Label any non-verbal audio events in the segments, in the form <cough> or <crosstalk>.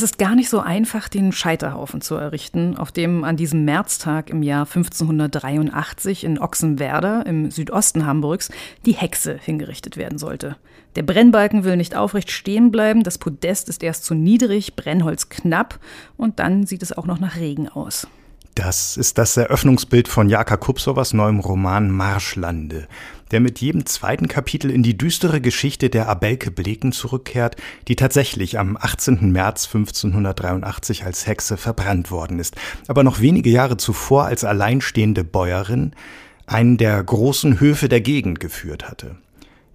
Es ist gar nicht so einfach, den Scheiterhaufen zu errichten, auf dem an diesem Märztag im Jahr 1583 in Ochsenwerder im Südosten Hamburgs die Hexe hingerichtet werden sollte. Der Brennbalken will nicht aufrecht stehen bleiben, das Podest ist erst zu niedrig, Brennholz knapp und dann sieht es auch noch nach Regen aus. Das ist das Eröffnungsbild von Jaka Kupsowas neuem Roman Marschlande der mit jedem zweiten Kapitel in die düstere Geschichte der Abelke Bleken zurückkehrt, die tatsächlich am 18. März 1583 als Hexe verbrannt worden ist, aber noch wenige Jahre zuvor als alleinstehende Bäuerin einen der großen Höfe der Gegend geführt hatte.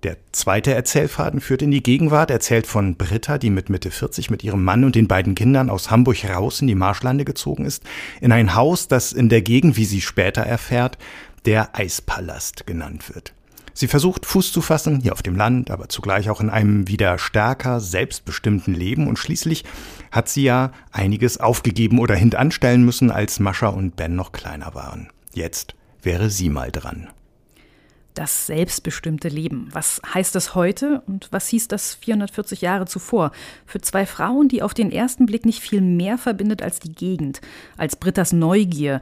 Der zweite Erzählfaden führt in die Gegenwart, erzählt von Britta, die mit Mitte 40 mit ihrem Mann und den beiden Kindern aus Hamburg raus in die Marschlande gezogen ist, in ein Haus, das in der Gegend, wie sie später erfährt, der Eispalast genannt wird. Sie versucht Fuß zu fassen, hier auf dem Land, aber zugleich auch in einem wieder stärker selbstbestimmten Leben und schließlich hat sie ja einiges aufgegeben oder hintanstellen müssen, als Mascha und Ben noch kleiner waren. Jetzt wäre sie mal dran. Das selbstbestimmte Leben. Was heißt das heute und was hieß das 440 Jahre zuvor? Für zwei Frauen, die auf den ersten Blick nicht viel mehr verbindet als die Gegend, als Britta's Neugier,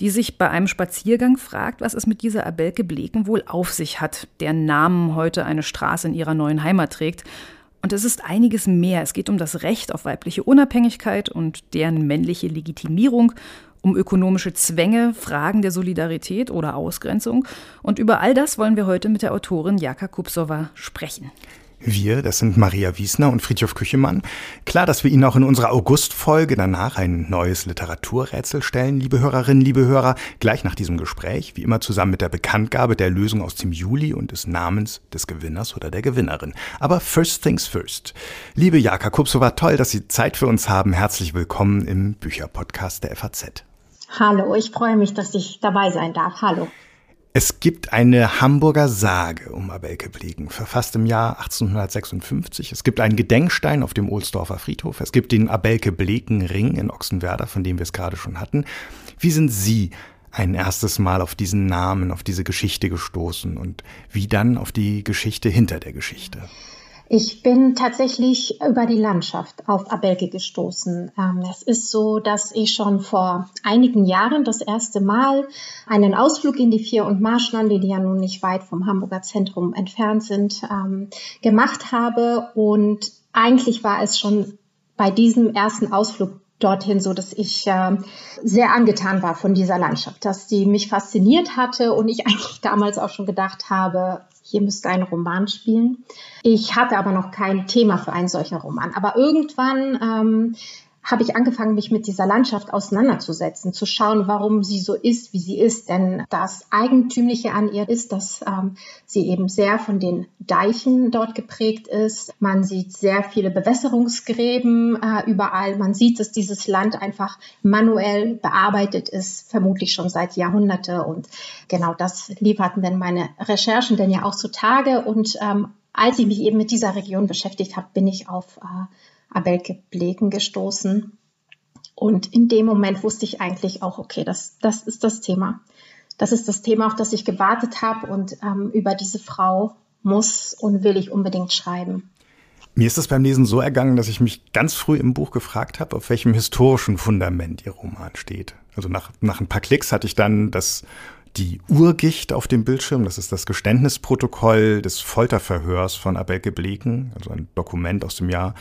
die sich bei einem Spaziergang fragt, was es mit dieser Abelke Bleken wohl auf sich hat, deren Namen heute eine Straße in ihrer neuen Heimat trägt. Und es ist einiges mehr. Es geht um das Recht auf weibliche Unabhängigkeit und deren männliche Legitimierung, um ökonomische Zwänge, Fragen der Solidarität oder Ausgrenzung. Und über all das wollen wir heute mit der Autorin Jaka Kupsova sprechen. Wir, das sind Maria Wiesner und Friedhof Küchemann. Klar, dass wir Ihnen auch in unserer August-Folge danach ein neues Literaturrätsel stellen, liebe Hörerinnen, liebe Hörer, gleich nach diesem Gespräch, wie immer zusammen mit der Bekanntgabe der Lösung aus dem Juli und des Namens des Gewinners oder der Gewinnerin. Aber first things first. Liebe Jaka Kupsova, toll, dass Sie Zeit für uns haben. Herzlich willkommen im Bücherpodcast der FAZ. Hallo, ich freue mich, dass ich dabei sein darf. Hallo. Es gibt eine Hamburger Sage um Abelke Blegen, verfasst im Jahr 1856. Es gibt einen Gedenkstein auf dem Ohlsdorfer Friedhof. Es gibt den Abelke Bleken Ring in Ochsenwerder, von dem wir es gerade schon hatten. Wie sind Sie ein erstes Mal auf diesen Namen, auf diese Geschichte gestoßen und wie dann auf die Geschichte hinter der Geschichte? Ich bin tatsächlich über die Landschaft auf Abelke gestoßen. Ähm, es ist so, dass ich schon vor einigen Jahren das erste Mal einen Ausflug in die Vier- und Marschlande, die ja nun nicht weit vom Hamburger Zentrum entfernt sind, ähm, gemacht habe. Und eigentlich war es schon bei diesem ersten Ausflug dorthin, so dass ich sehr angetan war von dieser Landschaft, dass die mich fasziniert hatte und ich <laughs> eigentlich damals auch schon gedacht habe, hier müsste ein Roman spielen. Ich hatte aber noch kein Thema für einen solchen Roman. Aber irgendwann ähm, habe ich angefangen, mich mit dieser Landschaft auseinanderzusetzen, zu schauen, warum sie so ist, wie sie ist. Denn das Eigentümliche an ihr ist, dass ähm, sie eben sehr von den Deichen dort geprägt ist. Man sieht sehr viele Bewässerungsgräben äh, überall. Man sieht, dass dieses Land einfach manuell bearbeitet ist, vermutlich schon seit Jahrhunderte. Und genau das lieferten dann meine Recherchen denn ja auch zutage. Und ähm, als ich mich eben mit dieser Region beschäftigt habe, bin ich auf äh, Abelke Bleken gestoßen. Und in dem Moment wusste ich eigentlich auch, okay, das, das ist das Thema. Das ist das Thema, auf das ich gewartet habe und ähm, über diese Frau muss und will ich unbedingt schreiben. Mir ist es beim Lesen so ergangen, dass ich mich ganz früh im Buch gefragt habe, auf welchem historischen Fundament Ihr Roman steht. Also nach, nach ein paar Klicks hatte ich dann das, die Urgicht auf dem Bildschirm. Das ist das Geständnisprotokoll des Folterverhörs von Abelke Bleken, also ein Dokument aus dem Jahr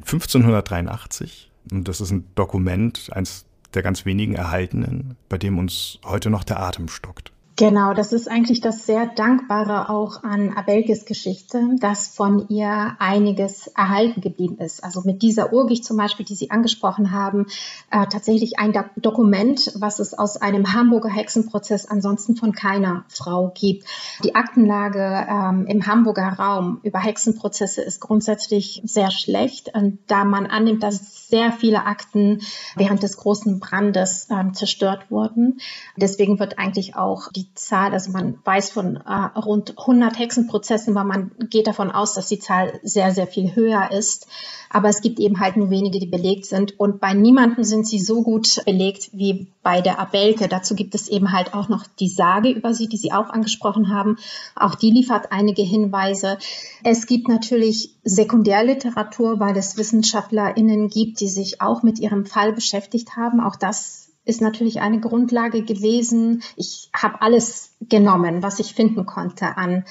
1583. Und das ist ein Dokument, eins der ganz wenigen erhaltenen, bei dem uns heute noch der Atem stockt. Genau, das ist eigentlich das sehr Dankbare auch an Abelkes Geschichte, dass von ihr einiges erhalten geblieben ist. Also mit dieser Urgicht zum Beispiel, die Sie angesprochen haben, äh, tatsächlich ein Do Dokument, was es aus einem Hamburger Hexenprozess ansonsten von keiner Frau gibt. Die Aktenlage ähm, im Hamburger Raum über Hexenprozesse ist grundsätzlich sehr schlecht, da man annimmt, dass sehr viele Akten während des großen Brandes äh, zerstört wurden. Deswegen wird eigentlich auch die Zahl, also man weiß von äh, rund 100 Hexenprozessen, weil man geht davon aus, dass die Zahl sehr, sehr viel höher ist. Aber es gibt eben halt nur wenige, die belegt sind. Und bei niemandem sind sie so gut belegt wie bei der Abelke. Dazu gibt es eben halt auch noch die Sage über sie, die Sie auch angesprochen haben. Auch die liefert einige Hinweise. Es gibt natürlich Sekundärliteratur, weil es WissenschaftlerInnen gibt, die sich auch mit ihrem Fall beschäftigt haben. Auch das ist natürlich eine Grundlage gewesen. Ich habe alles genommen, was ich finden konnte an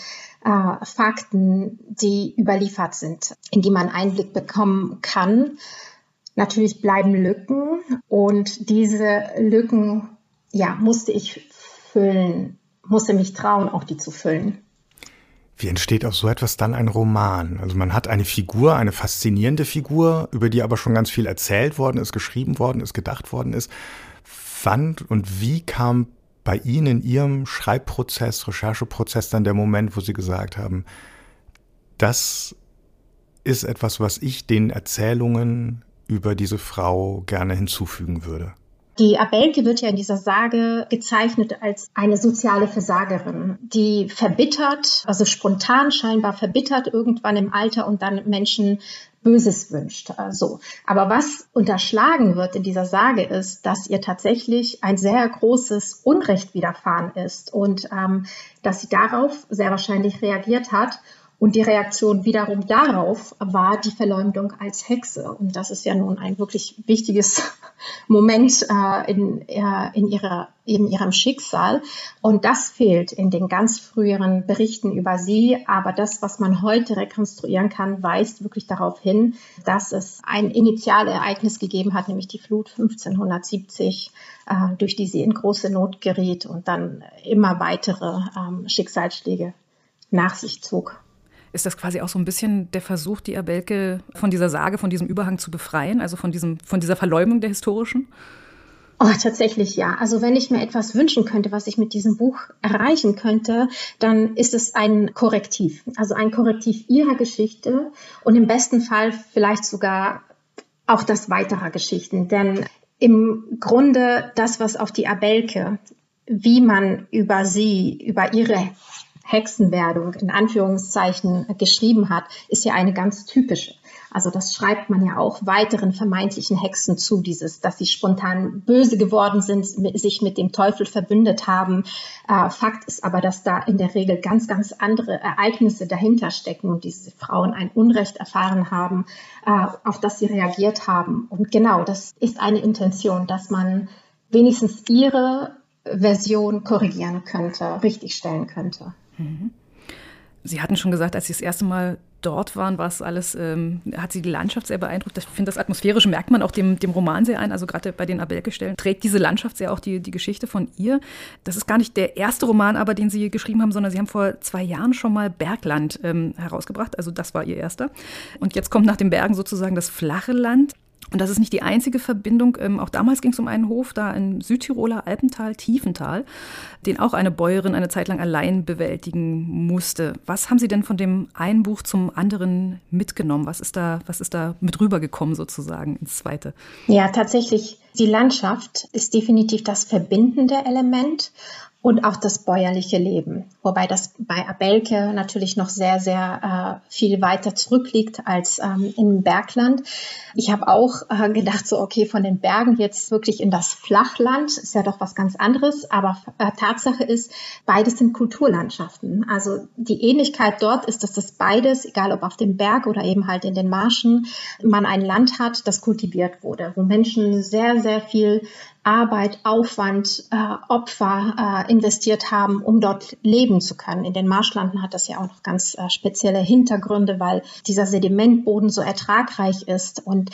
äh, Fakten, die überliefert sind, in die man Einblick bekommen kann. Natürlich bleiben Lücken und diese Lücken, ja, musste ich füllen, musste mich trauen, auch die zu füllen. Wie entsteht aus so etwas dann ein Roman? Also man hat eine Figur, eine faszinierende Figur, über die aber schon ganz viel erzählt worden ist, geschrieben worden ist, gedacht worden ist wann und wie kam bei Ihnen in Ihrem Schreibprozess, Rechercheprozess dann der Moment, wo Sie gesagt haben, das ist etwas, was ich den Erzählungen über diese Frau gerne hinzufügen würde? Die Abelke wird ja in dieser Sage gezeichnet als eine soziale Versagerin, die verbittert, also spontan scheinbar verbittert irgendwann im Alter und dann Menschen Böses wünscht. Also, aber was unterschlagen wird in dieser Sage ist, dass ihr tatsächlich ein sehr großes Unrecht widerfahren ist und ähm, dass sie darauf sehr wahrscheinlich reagiert hat und die Reaktion wiederum darauf war die Verleumdung als Hexe. Und das ist ja nun ein wirklich wichtiges <laughs> Moment äh, in, äh, in, ihrer, in ihrem Schicksal. Und das fehlt in den ganz früheren Berichten über sie. Aber das, was man heute rekonstruieren kann, weist wirklich darauf hin, dass es ein Initialereignis gegeben hat, nämlich die Flut 1570 äh, durch die sie in große Not geriet und dann immer weitere ähm, Schicksalsschläge nach sich zog. Ist das quasi auch so ein bisschen der Versuch, die Abelke von dieser Sage, von diesem Überhang zu befreien, also von, diesem, von dieser Verleumdung der historischen? Oh, tatsächlich ja. Also wenn ich mir etwas wünschen könnte, was ich mit diesem Buch erreichen könnte, dann ist es ein Korrektiv. Also ein Korrektiv ihrer Geschichte und im besten Fall vielleicht sogar auch das weiterer Geschichten. Denn im Grunde das, was auf die Abelke, wie man über sie, über ihre Hexenwerdung in Anführungszeichen geschrieben hat, ist ja eine ganz typische. Also das schreibt man ja auch weiteren vermeintlichen Hexen zu, dieses, dass sie spontan böse geworden sind, sich mit dem Teufel verbündet haben. Äh, Fakt ist aber, dass da in der Regel ganz, ganz andere Ereignisse dahinter stecken und diese Frauen ein Unrecht erfahren haben, äh, auf das sie reagiert haben. Und genau, das ist eine Intention, dass man wenigstens ihre Version korrigieren könnte, richtigstellen könnte. Mhm. Sie hatten schon gesagt, als Sie das erste Mal dort waren, war es alles, ähm, hat Sie die Landschaft sehr beeindruckt. Ich finde, das Atmosphärische merkt man auch dem, dem Roman sehr ein. Also gerade bei den Abelke-Stellen trägt diese Landschaft sehr auch die, die Geschichte von ihr. Das ist gar nicht der erste Roman, aber den Sie geschrieben haben, sondern Sie haben vor zwei Jahren schon mal Bergland ähm, herausgebracht. Also das war Ihr erster. Und jetzt kommt nach den Bergen sozusagen das flache Land. Und das ist nicht die einzige Verbindung. Ähm, auch damals ging es um einen Hof da im Südtiroler Alpental, Tiefental, den auch eine Bäuerin eine Zeit lang allein bewältigen musste. Was haben Sie denn von dem einen Buch zum anderen mitgenommen? Was ist da, was ist da mit rübergekommen sozusagen ins zweite? Ja, tatsächlich. Die Landschaft ist definitiv das verbindende Element und auch das bäuerliche Leben. Wobei das bei Abelke natürlich noch sehr, sehr äh, viel weiter zurückliegt als ähm, im Bergland. Ich habe auch äh, gedacht, so okay, von den Bergen jetzt wirklich in das Flachland ist ja doch was ganz anderes. Aber äh, Tatsache ist, beides sind Kulturlandschaften. Also die Ähnlichkeit dort ist, dass das beides, egal ob auf dem Berg oder eben halt in den Marschen, man ein Land hat, das kultiviert wurde, wo Menschen sehr, sehr viel Arbeit, Aufwand, äh, Opfer äh, investiert haben, um dort leben zu können. In den Marschlanden hat das ja auch noch ganz äh, spezielle Hintergründe, weil dieser Sedimentboden so ertragreich ist und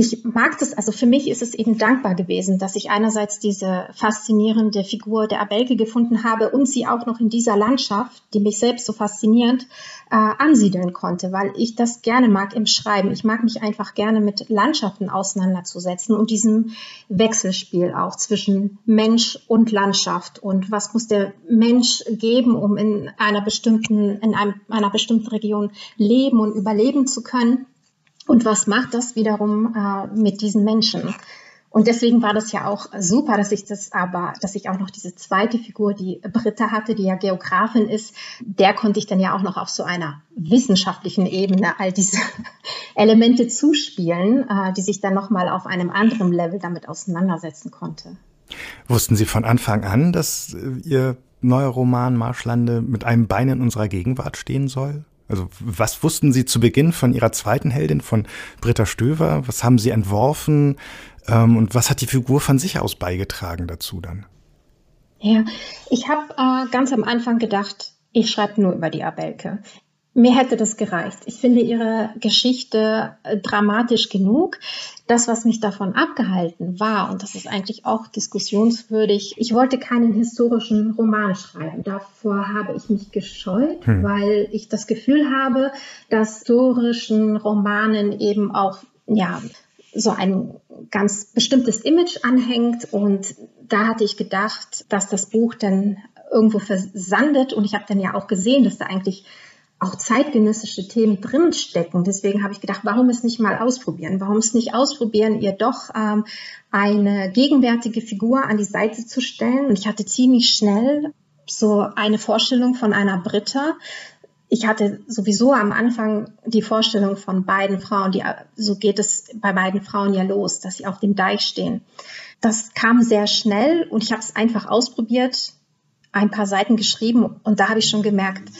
ich mag das, also für mich ist es eben dankbar gewesen, dass ich einerseits diese faszinierende Figur der Abelke gefunden habe und sie auch noch in dieser Landschaft, die mich selbst so fasziniert, äh, ansiedeln konnte, weil ich das gerne mag im Schreiben. Ich mag mich einfach gerne mit Landschaften auseinanderzusetzen und diesem Wechselspiel auch zwischen Mensch und Landschaft und was muss der Mensch geben, um in einer bestimmten, in einem, einer bestimmten Region leben und überleben zu können und was macht das wiederum äh, mit diesen Menschen? Und deswegen war das ja auch super, dass ich das aber, dass ich auch noch diese zweite Figur, die Britta hatte, die ja Geografin ist, der konnte ich dann ja auch noch auf so einer wissenschaftlichen Ebene all diese <laughs> Elemente zuspielen, äh, die sich dann nochmal auf einem anderen Level damit auseinandersetzen konnte. Wussten Sie von Anfang an, dass äh, Ihr neuer Roman Marschlande mit einem Bein in unserer Gegenwart stehen soll? Also was wussten Sie zu Beginn von Ihrer zweiten Heldin, von Britta Stöver? Was haben Sie entworfen? Ähm, und was hat die Figur von sich aus beigetragen dazu dann? Ja, ich habe äh, ganz am Anfang gedacht, ich schreibe nur über die Abelke. Mir hätte das gereicht. Ich finde ihre Geschichte äh, dramatisch genug. Das, was mich davon abgehalten war, und das ist eigentlich auch diskussionswürdig, ich wollte keinen historischen Roman schreiben. Davor habe ich mich gescheut, hm. weil ich das Gefühl habe, dass historischen Romanen eben auch ja, so ein ganz bestimmtes Image anhängt. Und da hatte ich gedacht, dass das Buch dann irgendwo versandet. Und ich habe dann ja auch gesehen, dass da eigentlich auch zeitgenössische Themen drinstecken. Deswegen habe ich gedacht, warum es nicht mal ausprobieren? Warum es nicht ausprobieren, ihr doch ähm, eine gegenwärtige Figur an die Seite zu stellen? Und ich hatte ziemlich schnell so eine Vorstellung von einer Britta, ich hatte sowieso am Anfang die Vorstellung von beiden Frauen, die, so geht es bei beiden Frauen ja los, dass sie auf dem Deich stehen. Das kam sehr schnell und ich habe es einfach ausprobiert, ein paar Seiten geschrieben und da habe ich schon gemerkt,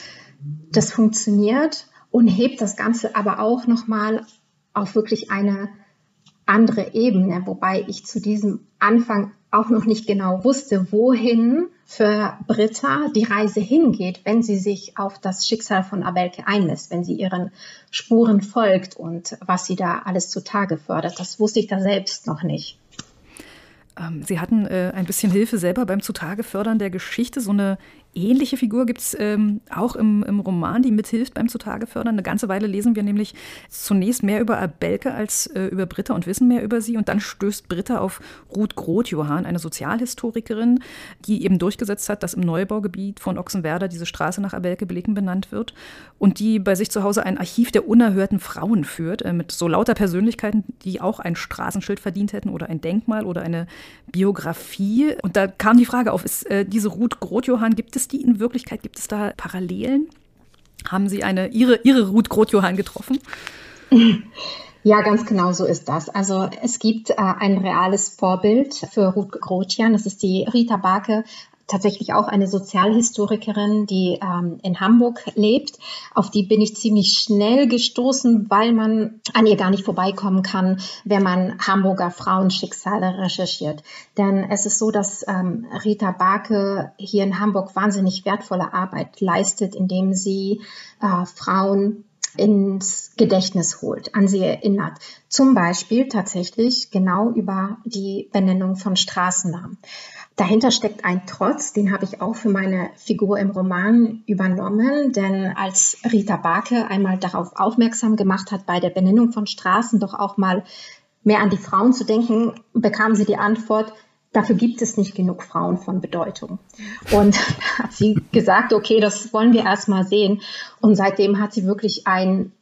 das funktioniert und hebt das Ganze aber auch nochmal auf wirklich eine andere Ebene, wobei ich zu diesem Anfang auch noch nicht genau wusste, wohin für Britta die Reise hingeht, wenn sie sich auf das Schicksal von Abelke einlässt, wenn sie ihren Spuren folgt und was sie da alles zutage fördert. Das wusste ich da selbst noch nicht. Ähm, sie hatten äh, ein bisschen Hilfe selber beim Zutagefördern der Geschichte, so eine ähnliche Figur gibt es ähm, auch im, im, Roman, die mithilft beim Zutagefördern. Eine ganze Weile lesen wir nämlich zunächst mehr über Abelke als äh, über Britta und wissen mehr über sie. Und dann stößt Britta auf Ruth Groth-Johann, eine Sozialhistorikerin, die eben durchgesetzt hat, dass im Neubaugebiet von Ochsenwerder diese Straße nach Abelke-Blicken benannt wird. Und die bei sich zu Hause ein Archiv der unerhörten Frauen führt, äh, mit so lauter Persönlichkeiten, die auch ein Straßenschild verdient hätten oder ein Denkmal oder eine Biografie. Und da kam die Frage auf, ist äh, diese Ruth Groth-Johann, gibt es es die in Wirklichkeit? Gibt es da Parallelen? Haben Sie eine, Ihre, Ihre Ruth Groth-Johann getroffen? <laughs> Ja, ganz genau so ist das. Also es gibt äh, ein reales Vorbild für Ruth Grotian. Das ist die Rita Barke, tatsächlich auch eine Sozialhistorikerin, die ähm, in Hamburg lebt. Auf die bin ich ziemlich schnell gestoßen, weil man an ihr gar nicht vorbeikommen kann, wenn man Hamburger Frauenschicksale recherchiert. Denn es ist so, dass ähm, Rita Barke hier in Hamburg wahnsinnig wertvolle Arbeit leistet, indem sie äh, Frauen ins Gedächtnis holt, an sie erinnert. Zum Beispiel tatsächlich genau über die Benennung von Straßennamen. Dahinter steckt ein Trotz, den habe ich auch für meine Figur im Roman übernommen, denn als Rita Barke einmal darauf aufmerksam gemacht hat, bei der Benennung von Straßen doch auch mal mehr an die Frauen zu denken, bekam sie die Antwort, dafür gibt es nicht genug Frauen von Bedeutung. Und <laughs> hat sie gesagt, okay, das wollen wir erst mal sehen. Und seitdem hat sie wirklich ein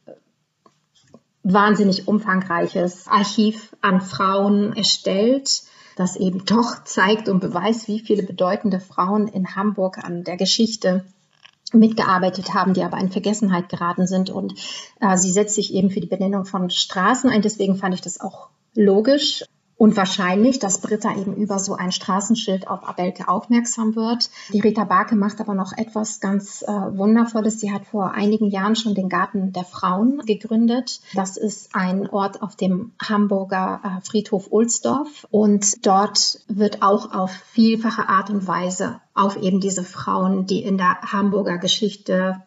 wahnsinnig umfangreiches Archiv an Frauen erstellt das eben doch zeigt und beweist, wie viele bedeutende Frauen in Hamburg an der Geschichte mitgearbeitet haben, die aber in Vergessenheit geraten sind. Und äh, sie setzt sich eben für die Benennung von Straßen ein. Deswegen fand ich das auch logisch. Und wahrscheinlich, dass Britta eben über so ein Straßenschild auf Abelke aufmerksam wird. Die Rita Barke macht aber noch etwas ganz äh, Wundervolles. Sie hat vor einigen Jahren schon den Garten der Frauen gegründet. Das ist ein Ort auf dem Hamburger äh, Friedhof Ulsdorf. Und dort wird auch auf vielfache Art und Weise auf eben diese Frauen, die in der Hamburger Geschichte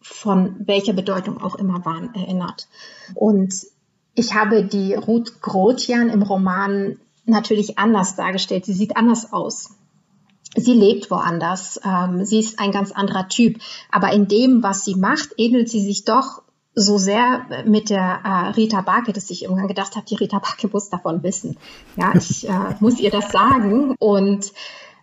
von welcher Bedeutung auch immer waren, erinnert. Und ich habe die Ruth Grotjan im Roman natürlich anders dargestellt. Sie sieht anders aus. Sie lebt woanders. Ähm, sie ist ein ganz anderer Typ. Aber in dem, was sie macht, ähnelt sie sich doch so sehr mit der äh, Rita Barke, dass ich irgendwann gedacht habe, die Rita Barke muss davon wissen. Ja, ich äh, muss ihr das sagen. Und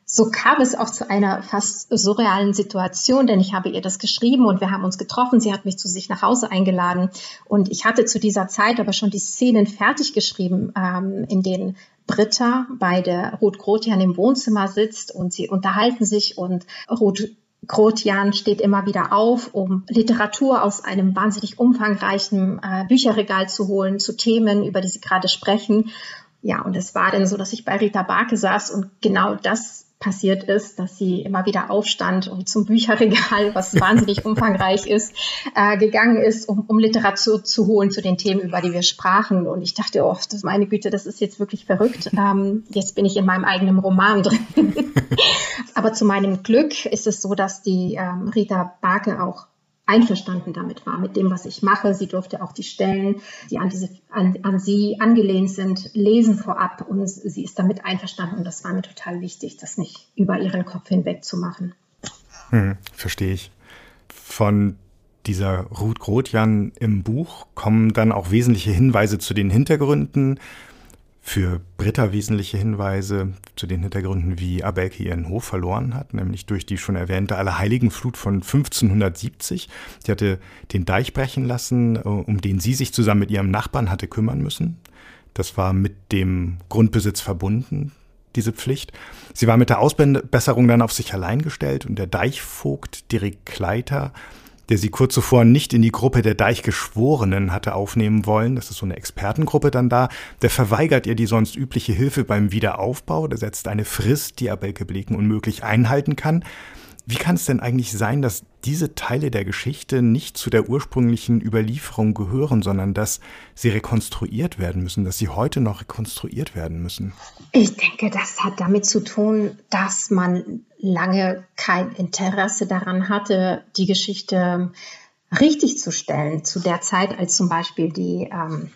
so kam es auch zu einer fast surrealen Situation, denn ich habe ihr das geschrieben und wir haben uns getroffen. Sie hat mich zu sich nach Hause eingeladen und ich hatte zu dieser Zeit aber schon die Szenen fertig geschrieben, ähm, in denen Britta bei der Ruth Grotian im Wohnzimmer sitzt und sie unterhalten sich und Ruth Grotian steht immer wieder auf, um Literatur aus einem wahnsinnig umfangreichen äh, Bücherregal zu holen zu Themen, über die sie gerade sprechen. Ja, und es war dann so, dass ich bei Rita Barke saß und genau das passiert ist, dass sie immer wieder aufstand und zum Bücherregal, was <laughs> wahnsinnig umfangreich ist, äh, gegangen ist, um, um Literatur zu holen zu den Themen, über die wir sprachen. Und ich dachte oft, oh, meine Güte, das ist jetzt wirklich verrückt. Ähm, jetzt bin ich in meinem eigenen Roman drin. <laughs> Aber zu meinem Glück ist es so, dass die ähm, Rita Barke auch einverstanden damit war, mit dem, was ich mache. Sie durfte auch die Stellen, die an, diese, an, an sie angelehnt sind, lesen vorab und sie ist damit einverstanden. Und das war mir total wichtig, das nicht über ihren Kopf hinweg zu machen. Hm, verstehe ich. Von dieser Ruth Grotjan im Buch kommen dann auch wesentliche Hinweise zu den Hintergründen für Britta wesentliche Hinweise zu den Hintergründen, wie Abelke ihren Hof verloren hat, nämlich durch die schon erwähnte Allerheiligenflut von 1570. Die hatte den Deich brechen lassen, äh, um den sie sich zusammen mit ihrem Nachbarn hatte kümmern müssen. Das war mit dem Grundbesitz verbunden, diese Pflicht. Sie war mit der Ausbesserung dann auf sich allein gestellt und der Deichvogt Dirk Kleiter der sie kurz zuvor nicht in die Gruppe der Deichgeschworenen hatte aufnehmen wollen, das ist so eine Expertengruppe dann da, der verweigert ihr die sonst übliche Hilfe beim Wiederaufbau, der setzt eine Frist, die Abelke Bleken unmöglich einhalten kann. Wie kann es denn eigentlich sein, dass diese Teile der Geschichte nicht zu der ursprünglichen Überlieferung gehören, sondern dass sie rekonstruiert werden müssen, dass sie heute noch rekonstruiert werden müssen? Ich denke, das hat damit zu tun, dass man lange kein Interesse daran hatte, die Geschichte richtig zu stellen. Zu der Zeit, als zum Beispiel die ähm,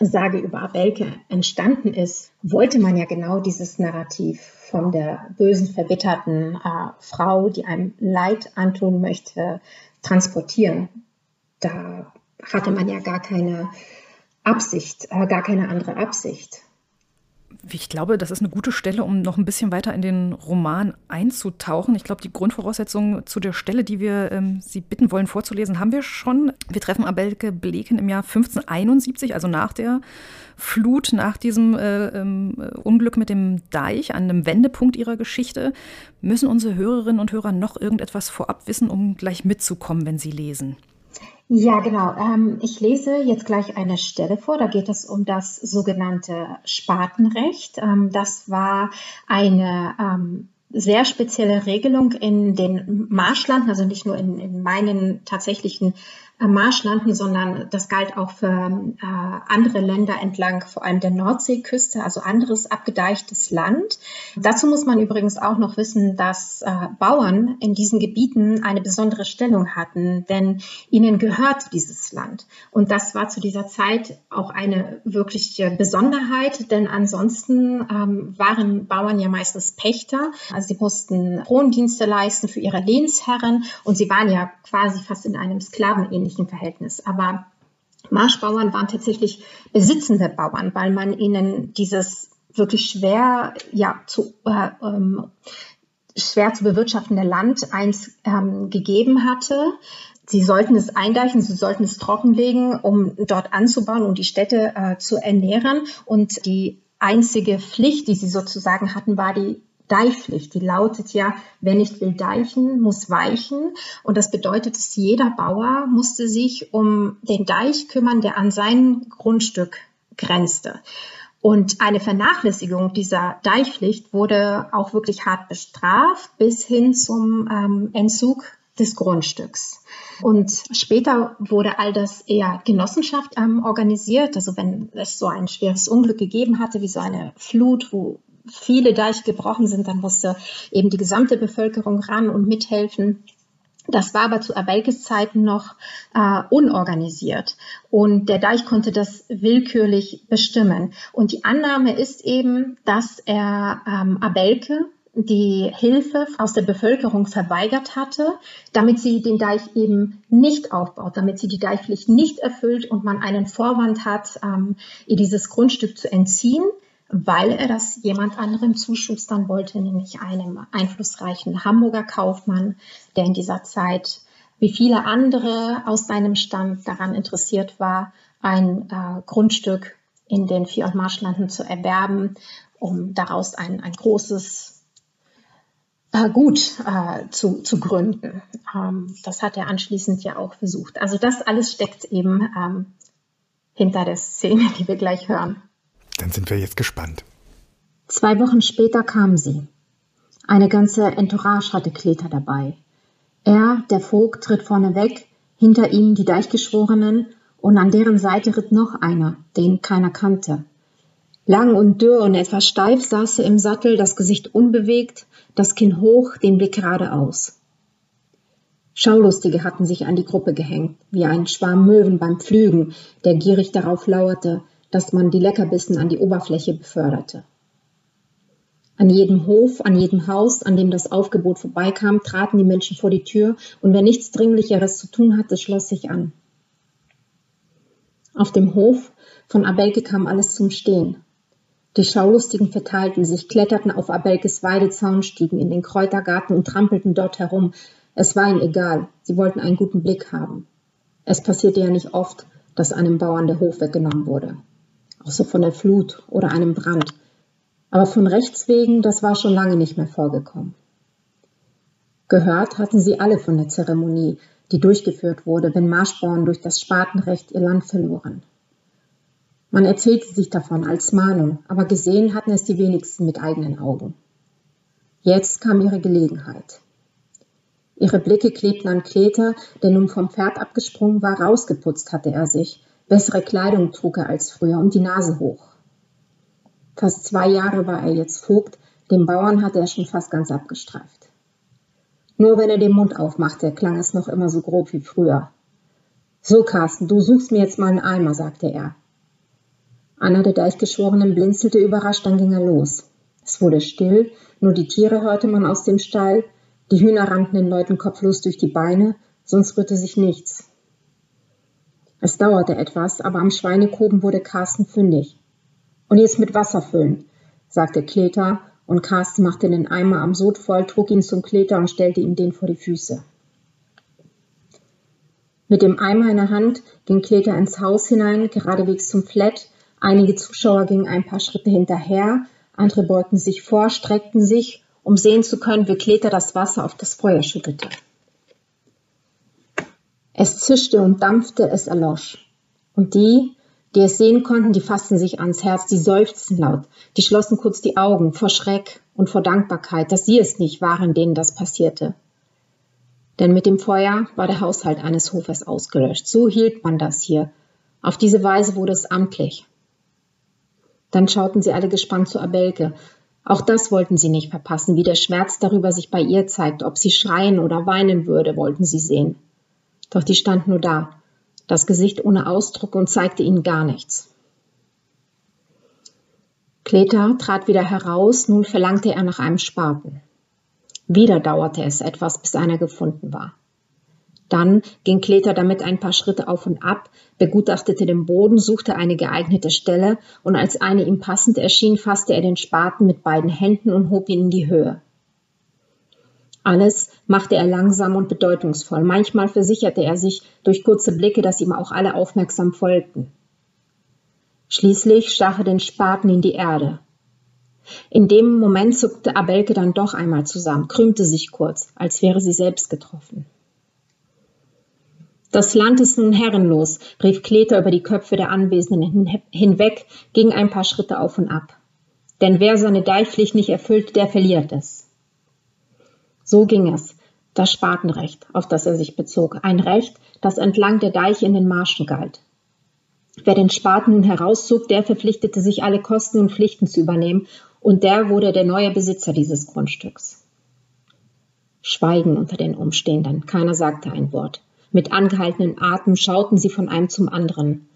Sage über Abelke entstanden ist, wollte man ja genau dieses Narrativ von der bösen, verbitterten äh, Frau, die einem Leid antun möchte, transportieren. Da hatte man ja gar keine Absicht, äh, gar keine andere Absicht ich glaube, das ist eine gute Stelle, um noch ein bisschen weiter in den Roman einzutauchen. Ich glaube, die Grundvoraussetzungen zu der Stelle, die wir ähm, Sie bitten wollen vorzulesen, haben wir schon. Wir treffen Abelke Bleken im Jahr 1571, also nach der Flut, nach diesem äh, ähm, Unglück mit dem Deich, an einem Wendepunkt ihrer Geschichte. Müssen unsere Hörerinnen und Hörer noch irgendetwas vorab wissen, um gleich mitzukommen, wenn sie lesen? Ja, genau. Ähm, ich lese jetzt gleich eine Stelle vor. Da geht es um das sogenannte Spatenrecht. Ähm, das war eine ähm, sehr spezielle Regelung in den Marschlanden, also nicht nur in, in meinen tatsächlichen Marschlanden, sondern das galt auch für äh, andere Länder entlang vor allem der Nordseeküste, also anderes abgedeichtes Land. Dazu muss man übrigens auch noch wissen, dass äh, Bauern in diesen Gebieten eine besondere Stellung hatten, denn ihnen gehört dieses Land. Und das war zu dieser Zeit auch eine wirkliche Besonderheit, denn ansonsten ähm, waren Bauern ja meistens Pächter. Also sie mussten Frondienste leisten für ihre Lehnsherren und sie waren ja quasi fast in einem Sklavenähnlichen ähnlichen Verhältnis. Aber Marschbauern waren tatsächlich besitzende Bauern, weil man ihnen dieses wirklich schwer, ja, zu, äh, ähm, schwer zu bewirtschaftende Land eins ähm, gegeben hatte. Sie sollten es eindeichen, sie sollten es trockenlegen, um dort anzubauen, um die Städte äh, zu ernähren. Und die einzige Pflicht, die sie sozusagen hatten, war die Deichpflicht. Die lautet ja, wer nicht will deichen, muss weichen. Und das bedeutet, dass jeder Bauer musste sich um den Deich kümmern, der an sein Grundstück grenzte. Und eine Vernachlässigung dieser Deichpflicht wurde auch wirklich hart bestraft bis hin zum ähm, Entzug des Grundstücks. Und später wurde all das eher Genossenschaft ähm, organisiert. Also wenn es so ein schweres Unglück gegeben hatte, wie so eine Flut, wo viele Deiche gebrochen sind, dann musste eben die gesamte Bevölkerung ran und mithelfen. Das war aber zu Abelkes Zeiten noch äh, unorganisiert und der Deich konnte das willkürlich bestimmen. Und die Annahme ist eben, dass er ähm, Abelke die Hilfe aus der Bevölkerung verweigert hatte, damit sie den Deich eben nicht aufbaut, damit sie die Deichpflicht nicht erfüllt und man einen Vorwand hat, ähm, ihr dieses Grundstück zu entziehen weil er das jemand anderem zuschustern wollte, nämlich einem einflussreichen Hamburger Kaufmann, der in dieser Zeit wie viele andere aus seinem Stand daran interessiert war, ein äh, Grundstück in den Vier- und Marschlanden zu erwerben, um daraus ein, ein großes äh, Gut äh, zu, zu gründen. Ähm, das hat er anschließend ja auch versucht. Also das alles steckt eben ähm, hinter der Szene, die wir gleich hören. Dann sind wir jetzt gespannt. Zwei Wochen später kam sie. Eine ganze Entourage hatte Kleter dabei. Er, der Vogt, tritt vorne weg, hinter ihm die Deichgeschworenen und an deren Seite ritt noch einer, den keiner kannte. Lang und dürr und etwas steif saß er im Sattel, das Gesicht unbewegt, das Kinn hoch, den Blick geradeaus. Schaulustige hatten sich an die Gruppe gehängt, wie ein Schwarm Möwen beim Pflügen, der gierig darauf lauerte, dass man die Leckerbissen an die Oberfläche beförderte. An jedem Hof, an jedem Haus, an dem das Aufgebot vorbeikam, traten die Menschen vor die Tür, und wer nichts Dringlicheres zu tun hatte, schloss sich an. Auf dem Hof von Abelke kam alles zum Stehen. Die Schaulustigen verteilten sich, kletterten auf Abelkes Weidezaun, stiegen in den Kräutergarten und trampelten dort herum. Es war ihnen egal, sie wollten einen guten Blick haben. Es passierte ja nicht oft, dass einem Bauern der Hof weggenommen wurde. Außer von der Flut oder einem Brand. Aber von Rechts wegen, das war schon lange nicht mehr vorgekommen. Gehört hatten sie alle von der Zeremonie, die durchgeführt wurde, wenn Marschbauern durch das Spatenrecht ihr Land verloren. Man erzählte sich davon als Mahnung, aber gesehen hatten es die wenigsten mit eigenen Augen. Jetzt kam ihre Gelegenheit. Ihre Blicke klebten an Kleter, der nun vom Pferd abgesprungen war, rausgeputzt hatte er sich, bessere Kleidung trug er als früher und die Nase hoch. Fast zwei Jahre war er jetzt Vogt, dem Bauern hatte er schon fast ganz abgestreift. Nur wenn er den Mund aufmachte, klang es noch immer so grob wie früher. So, Carsten, du suchst mir jetzt mal einen Eimer, sagte er. Einer der Deichgeschworenen blinzelte überrascht, dann ging er los. Es wurde still, nur die Tiere hörte man aus dem Stall, die Hühner rannten den Leuten kopflos durch die Beine, sonst rührte sich nichts. Es dauerte etwas, aber am Schweinekoben wurde Carsten fündig. Und jetzt mit Wasser füllen, sagte Kleter, und Carsten machte den Eimer am Sod voll, trug ihn zum Kleter und stellte ihm den vor die Füße. Mit dem Eimer in der Hand ging Kleter ins Haus hinein, geradewegs zum Flat. Einige Zuschauer gingen ein paar Schritte hinterher, andere beugten sich vor, streckten sich, um sehen zu können, wie Kleter das Wasser auf das Feuer schüttete. Es zischte und dampfte, es erlosch. Und die, die es sehen konnten, die fassten sich ans Herz, die seufzten laut, die schlossen kurz die Augen vor Schreck und vor Dankbarkeit, dass sie es nicht waren, denen das passierte. Denn mit dem Feuer war der Haushalt eines Hofes ausgelöscht. So hielt man das hier. Auf diese Weise wurde es amtlich. Dann schauten sie alle gespannt zu Abelke. Auch das wollten sie nicht verpassen, wie der Schmerz darüber sich bei ihr zeigt. Ob sie schreien oder weinen würde, wollten sie sehen. Doch die stand nur da, das Gesicht ohne Ausdruck und zeigte ihnen gar nichts. Kleter trat wieder heraus, nun verlangte er nach einem Spaten. Wieder dauerte es etwas, bis einer gefunden war. Dann ging Kleter damit ein paar Schritte auf und ab, begutachtete den Boden, suchte eine geeignete Stelle, und als eine ihm passend erschien, fasste er den Spaten mit beiden Händen und hob ihn in die Höhe. Alles machte er langsam und bedeutungsvoll. Manchmal versicherte er sich durch kurze Blicke, dass ihm auch alle aufmerksam folgten. Schließlich stach er den Spaten in die Erde. In dem Moment zuckte Abelke dann doch einmal zusammen, krümmte sich kurz, als wäre sie selbst getroffen. Das Land ist nun herrenlos, rief Kleter über die Köpfe der Anwesenden hinweg, ging ein paar Schritte auf und ab. Denn wer seine Deichpflicht nicht erfüllt, der verliert es. So ging es. Das Spatenrecht, auf das er sich bezog. Ein Recht, das entlang der Deiche in den Marschen galt. Wer den Spaten nun herauszog, der verpflichtete sich, alle Kosten und Pflichten zu übernehmen, und der wurde der neue Besitzer dieses Grundstücks. Schweigen unter den Umstehenden. Keiner sagte ein Wort. Mit angehaltenen Atem schauten sie von einem zum anderen.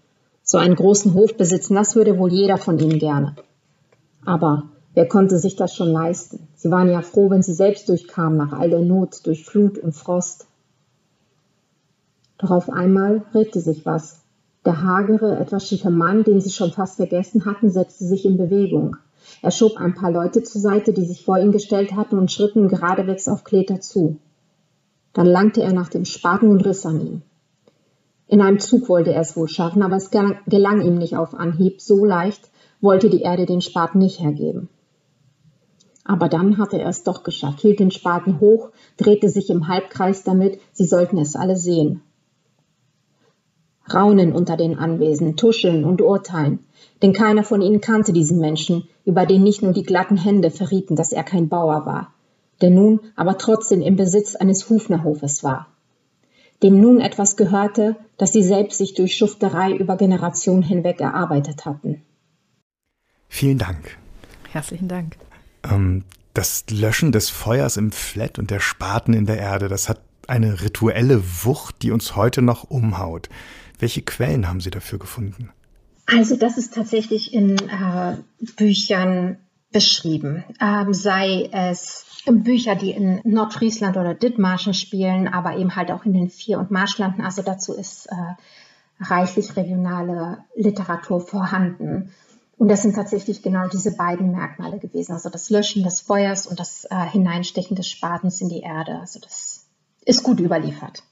So einen großen Hof besitzen, das würde wohl jeder von ihnen gerne. Aber Wer konnte sich das schon leisten? Sie waren ja froh, wenn sie selbst durchkamen nach all der Not, durch Flut und Frost. Doch auf einmal regte sich was. Der hagere, etwas schiefe Mann, den sie schon fast vergessen hatten, setzte sich in Bewegung. Er schob ein paar Leute zur Seite, die sich vor ihn gestellt hatten und schritten geradewegs auf Kleter zu. Dann langte er nach dem Spaten und riss an ihm. In einem Zug wollte er es wohl schaffen, aber es gelang ihm nicht auf Anhieb. So leicht wollte die Erde den Spaten nicht hergeben. Aber dann hatte er es doch geschafft, hielt den Spaten hoch, drehte sich im Halbkreis damit, sie sollten es alle sehen. Raunen unter den Anwesenden, tuscheln und urteilen, denn keiner von ihnen kannte diesen Menschen, über den nicht nur die glatten Hände verrieten, dass er kein Bauer war, der nun aber trotzdem im Besitz eines Hufnerhofes war, dem nun etwas gehörte, das sie selbst sich durch Schufterei über Generationen hinweg erarbeitet hatten. Vielen Dank. Herzlichen Dank. Ähm, das Löschen des Feuers im Flat und der Spaten in der Erde, das hat eine rituelle Wucht, die uns heute noch umhaut. Welche Quellen haben Sie dafür gefunden? Also das ist tatsächlich in äh, Büchern beschrieben, ähm, sei es Bücher, die in Nordfriesland oder Dithmarschen spielen, aber eben halt auch in den Vier- und Marschlanden. Also dazu ist äh, reichlich regionale Literatur vorhanden. Und das sind tatsächlich genau diese beiden Merkmale gewesen. Also das Löschen des Feuers und das äh, Hineinstechen des Spatens in die Erde. Also das ist gut überliefert.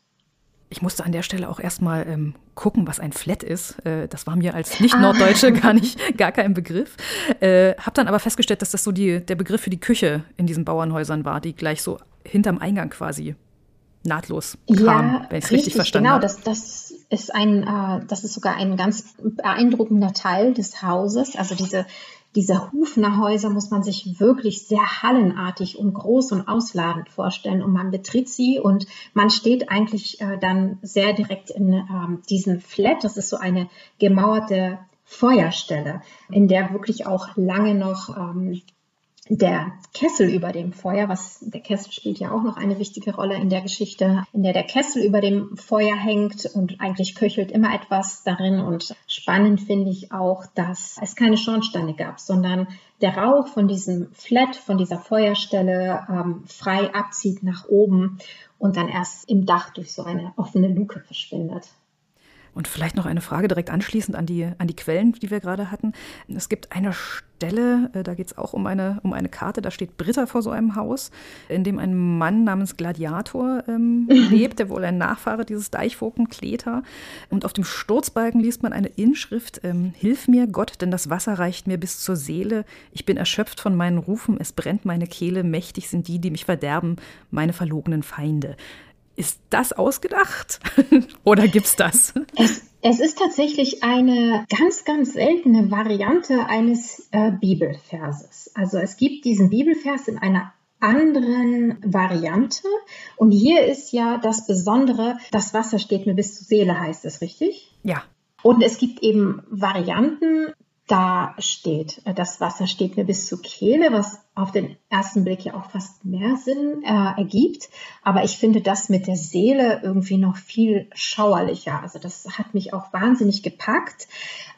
Ich musste an der Stelle auch erstmal ähm, gucken, was ein Flat ist. Äh, das war mir als Nicht-Norddeutsche ah. <laughs> gar nicht, gar kein Begriff. Äh, hab dann aber festgestellt, dass das so die, der Begriff für die Küche in diesen Bauernhäusern war, die gleich so hinterm Eingang quasi nahtlos kam, ja, wenn ich es richtig verstanden genau, habe. Genau, das, das ist ein, äh, das ist sogar ein ganz beeindruckender Teil des Hauses. Also diese, diese Hufnerhäuser muss man sich wirklich sehr hallenartig und groß und ausladend vorstellen. Und man betritt sie und man steht eigentlich äh, dann sehr direkt in ähm, diesem Flat. Das ist so eine gemauerte Feuerstelle, in der wirklich auch lange noch ähm, der Kessel über dem Feuer, was der Kessel spielt ja auch noch eine wichtige Rolle in der Geschichte, in der der Kessel über dem Feuer hängt und eigentlich köchelt immer etwas darin. Und spannend finde ich auch, dass es keine Schornsteine gab, sondern der Rauch von diesem Flat, von dieser Feuerstelle ähm, frei abzieht nach oben und dann erst im Dach durch so eine offene Luke verschwindet. Und vielleicht noch eine Frage direkt anschließend an die, an die Quellen, die wir gerade hatten. Es gibt eine Stelle, äh, da geht es auch um eine, um eine Karte, da steht Britta vor so einem Haus, in dem ein Mann namens Gladiator ähm, <laughs> lebt, der wohl ein Nachfahre dieses Deichvogen Kleter. Und auf dem Sturzbalken liest man eine Inschrift, ähm, Hilf mir Gott, denn das Wasser reicht mir bis zur Seele. Ich bin erschöpft von meinen Rufen, es brennt meine Kehle, mächtig sind die, die mich verderben, meine verlogenen Feinde. Ist das ausgedacht <laughs> oder gibt's das? Es, es, ist tatsächlich eine ganz, ganz seltene Variante eines äh, Bibelverses. Also es gibt diesen Bibelvers in einer anderen Variante. Und hier ist ja das Besondere, das Wasser steht mir bis zur Seele, heißt es richtig? Ja. Und es gibt eben Varianten, da steht. Das Wasser steht mir bis zur Kehle, was auf den ersten Blick ja auch fast mehr Sinn äh, ergibt. Aber ich finde das mit der Seele irgendwie noch viel schauerlicher. Also das hat mich auch wahnsinnig gepackt.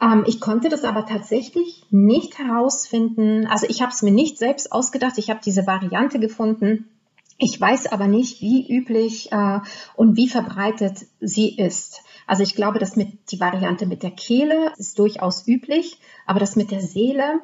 Ähm, ich konnte das aber tatsächlich nicht herausfinden. Also ich habe es mir nicht selbst ausgedacht. Ich habe diese Variante gefunden. Ich weiß aber nicht, wie üblich äh, und wie verbreitet sie ist. Also ich glaube, dass mit die Variante mit der Kehle ist durchaus üblich, aber das mit der Seele,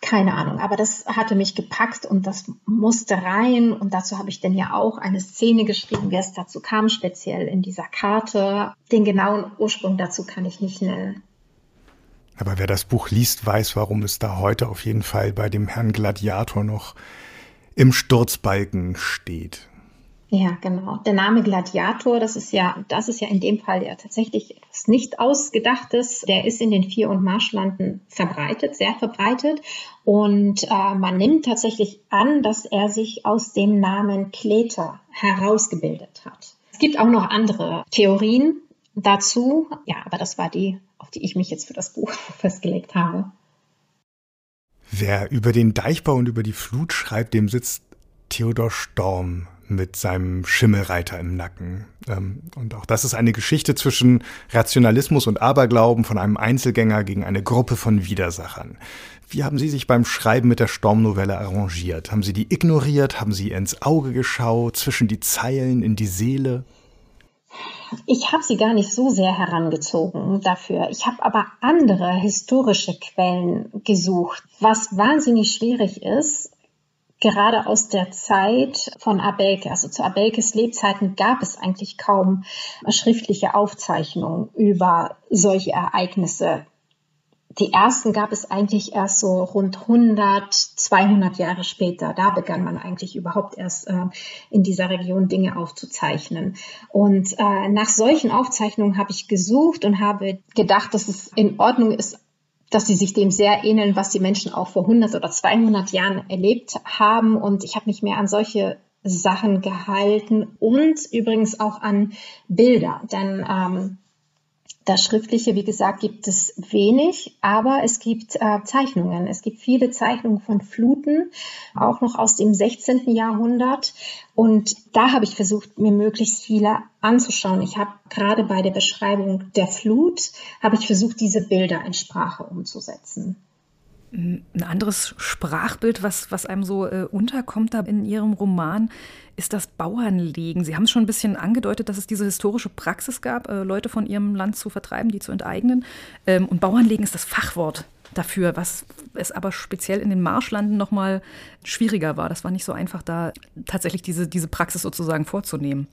keine Ahnung. Aber das hatte mich gepackt und das musste rein. Und dazu habe ich dann ja auch eine Szene geschrieben, wie es dazu kam, speziell in dieser Karte. Den genauen Ursprung dazu kann ich nicht nennen. Aber wer das Buch liest, weiß, warum es da heute auf jeden Fall bei dem Herrn Gladiator noch im Sturzbalken steht. Ja, genau. Der Name Gladiator, das ist ja, das ist ja in dem Fall ja tatsächlich etwas nicht ausgedachtes. Der ist in den Vier- und Marschlanden verbreitet, sehr verbreitet. Und äh, man nimmt tatsächlich an, dass er sich aus dem Namen Kleter herausgebildet hat. Es gibt auch noch andere Theorien dazu. Ja, aber das war die, auf die ich mich jetzt für das Buch <laughs> festgelegt habe. Wer über den Deichbau und über die Flut schreibt, dem sitzt Theodor Storm mit seinem Schimmelreiter im Nacken. Ähm, und auch das ist eine Geschichte zwischen Rationalismus und Aberglauben von einem Einzelgänger gegen eine Gruppe von Widersachern. Wie haben Sie sich beim Schreiben mit der Stormnovelle arrangiert? Haben Sie die ignoriert? Haben Sie ins Auge geschaut, zwischen die Zeilen, in die Seele? Ich habe sie gar nicht so sehr herangezogen dafür. Ich habe aber andere historische Quellen gesucht. Was wahnsinnig schwierig ist, gerade aus der Zeit von Abelke, also zu Abelkes Lebzeiten gab es eigentlich kaum schriftliche Aufzeichnungen über solche Ereignisse. Die ersten gab es eigentlich erst so rund 100, 200 Jahre später. Da begann man eigentlich überhaupt erst äh, in dieser Region Dinge aufzuzeichnen. Und äh, nach solchen Aufzeichnungen habe ich gesucht und habe gedacht, dass es in Ordnung ist, dass sie sich dem sehr ähneln, was die Menschen auch vor 100 oder 200 Jahren erlebt haben. Und ich habe mich mehr an solche Sachen gehalten und übrigens auch an Bilder. Denn ähm, das Schriftliche, wie gesagt, gibt es wenig, aber es gibt äh, Zeichnungen. Es gibt viele Zeichnungen von Fluten, auch noch aus dem 16. Jahrhundert. Und da habe ich versucht, mir möglichst viele anzuschauen. Ich habe gerade bei der Beschreibung der Flut, habe ich versucht, diese Bilder in Sprache umzusetzen. Ein anderes Sprachbild, was, was einem so äh, unterkommt da in Ihrem Roman, ist das Bauernlegen. Sie haben es schon ein bisschen angedeutet, dass es diese historische Praxis gab, äh, Leute von ihrem Land zu vertreiben, die zu enteignen. Ähm, und Bauernlegen ist das Fachwort dafür, was es aber speziell in den Marschlanden noch mal schwieriger war. Das war nicht so einfach, da tatsächlich diese, diese Praxis sozusagen vorzunehmen.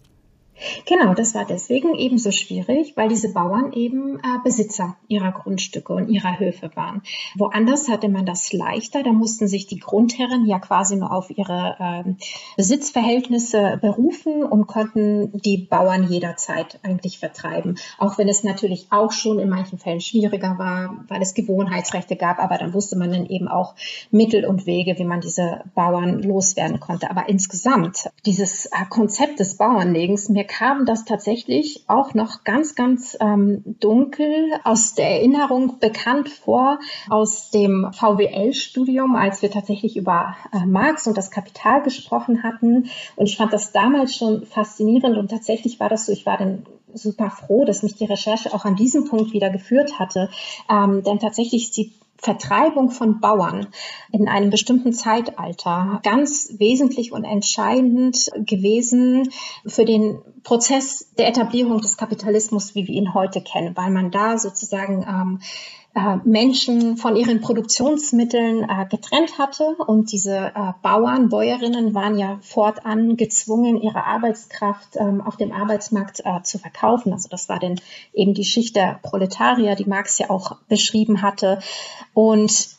Genau, das war deswegen ebenso schwierig, weil diese Bauern eben äh, Besitzer ihrer Grundstücke und ihrer Höfe waren. Woanders hatte man das leichter, da mussten sich die Grundherren ja quasi nur auf ihre äh, Besitzverhältnisse berufen und konnten die Bauern jederzeit eigentlich vertreiben. Auch wenn es natürlich auch schon in manchen Fällen schwieriger war, weil es Gewohnheitsrechte gab, aber dann wusste man dann eben auch Mittel und Wege, wie man diese Bauern loswerden konnte. Aber insgesamt, dieses äh, Konzept des Bauernlegens, mir kam das tatsächlich auch noch ganz, ganz ähm, dunkel aus der Erinnerung bekannt vor, aus dem VWL-Studium, als wir tatsächlich über äh, Marx und das Kapital gesprochen hatten. Und ich fand das damals schon faszinierend und tatsächlich war das so, ich war dann super froh, dass mich die Recherche auch an diesem Punkt wieder geführt hatte. Ähm, denn tatsächlich die Vertreibung von Bauern in einem bestimmten Zeitalter ganz wesentlich und entscheidend gewesen für den Prozess der Etablierung des Kapitalismus, wie wir ihn heute kennen, weil man da sozusagen ähm, äh, Menschen von ihren Produktionsmitteln äh, getrennt hatte. Und diese äh, Bauern, Bäuerinnen waren ja fortan gezwungen, ihre Arbeitskraft ähm, auf dem Arbeitsmarkt äh, zu verkaufen. Also das war dann eben die Schicht der Proletarier, die Marx ja auch beschrieben hatte. Und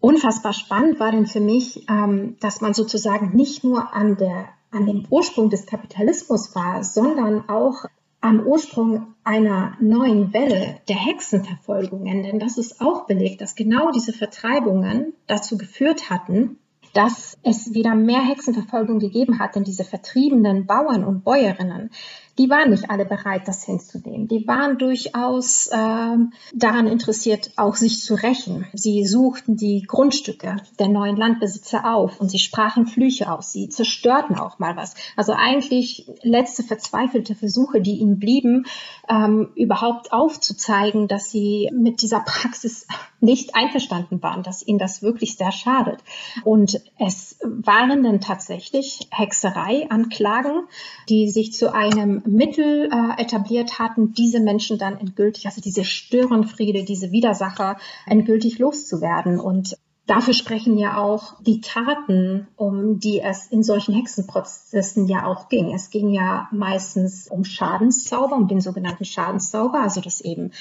unfassbar spannend war denn für mich, ähm, dass man sozusagen nicht nur an der an dem Ursprung des Kapitalismus war, sondern auch am Ursprung einer neuen Welle der Hexenverfolgungen, denn das ist auch belegt, dass genau diese Vertreibungen dazu geführt hatten, dass es wieder mehr Hexenverfolgung gegeben hat, denn diese vertriebenen Bauern und Bäuerinnen, die waren nicht alle bereit, das hinzunehmen. Die waren durchaus ähm, daran interessiert, auch sich zu rächen. Sie suchten die Grundstücke der neuen Landbesitzer auf und sie sprachen Flüche aus. Sie zerstörten auch mal was. Also eigentlich letzte verzweifelte Versuche, die ihnen blieben, ähm, überhaupt aufzuzeigen, dass sie mit dieser Praxis nicht einverstanden waren, dass ihnen das wirklich sehr schadet. Und es waren dann tatsächlich Hexerei-Anklagen, die sich zu einem Mittel äh, etabliert hatten, diese Menschen dann endgültig, also diese Störenfriede, diese Widersacher endgültig loszuwerden. Und dafür sprechen ja auch die Taten, um die es in solchen Hexenprozessen ja auch ging. Es ging ja meistens um Schadenszauber, um den sogenannten Schadenszauber, also dass eben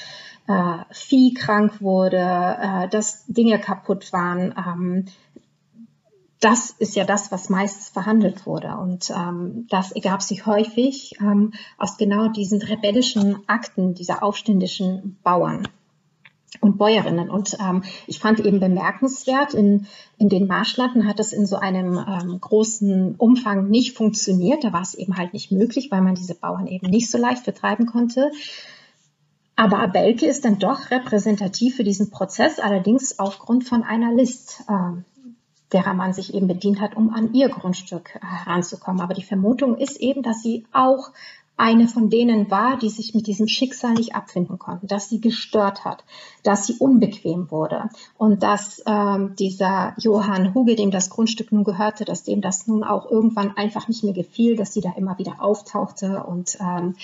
äh, Vieh krank wurde, äh, dass Dinge kaputt waren, ähm, das ist ja das, was meistens verhandelt wurde. Und ähm, das ergab sich häufig ähm, aus genau diesen rebellischen Akten dieser aufständischen Bauern und Bäuerinnen. Und ähm, ich fand eben bemerkenswert, in, in den Marschlanden hat es in so einem ähm, großen Umfang nicht funktioniert. Da war es eben halt nicht möglich, weil man diese Bauern eben nicht so leicht vertreiben konnte. Aber Abelke ist dann doch repräsentativ für diesen Prozess, allerdings aufgrund von einer List. Ähm, derer man sich eben bedient hat, um an ihr Grundstück heranzukommen. Aber die Vermutung ist eben, dass sie auch eine von denen war, die sich mit diesem Schicksal nicht abfinden konnten, dass sie gestört hat, dass sie unbequem wurde und dass ähm, dieser Johann Huge, dem das Grundstück nun gehörte, dass dem das nun auch irgendwann einfach nicht mehr gefiel, dass sie da immer wieder auftauchte und ähm,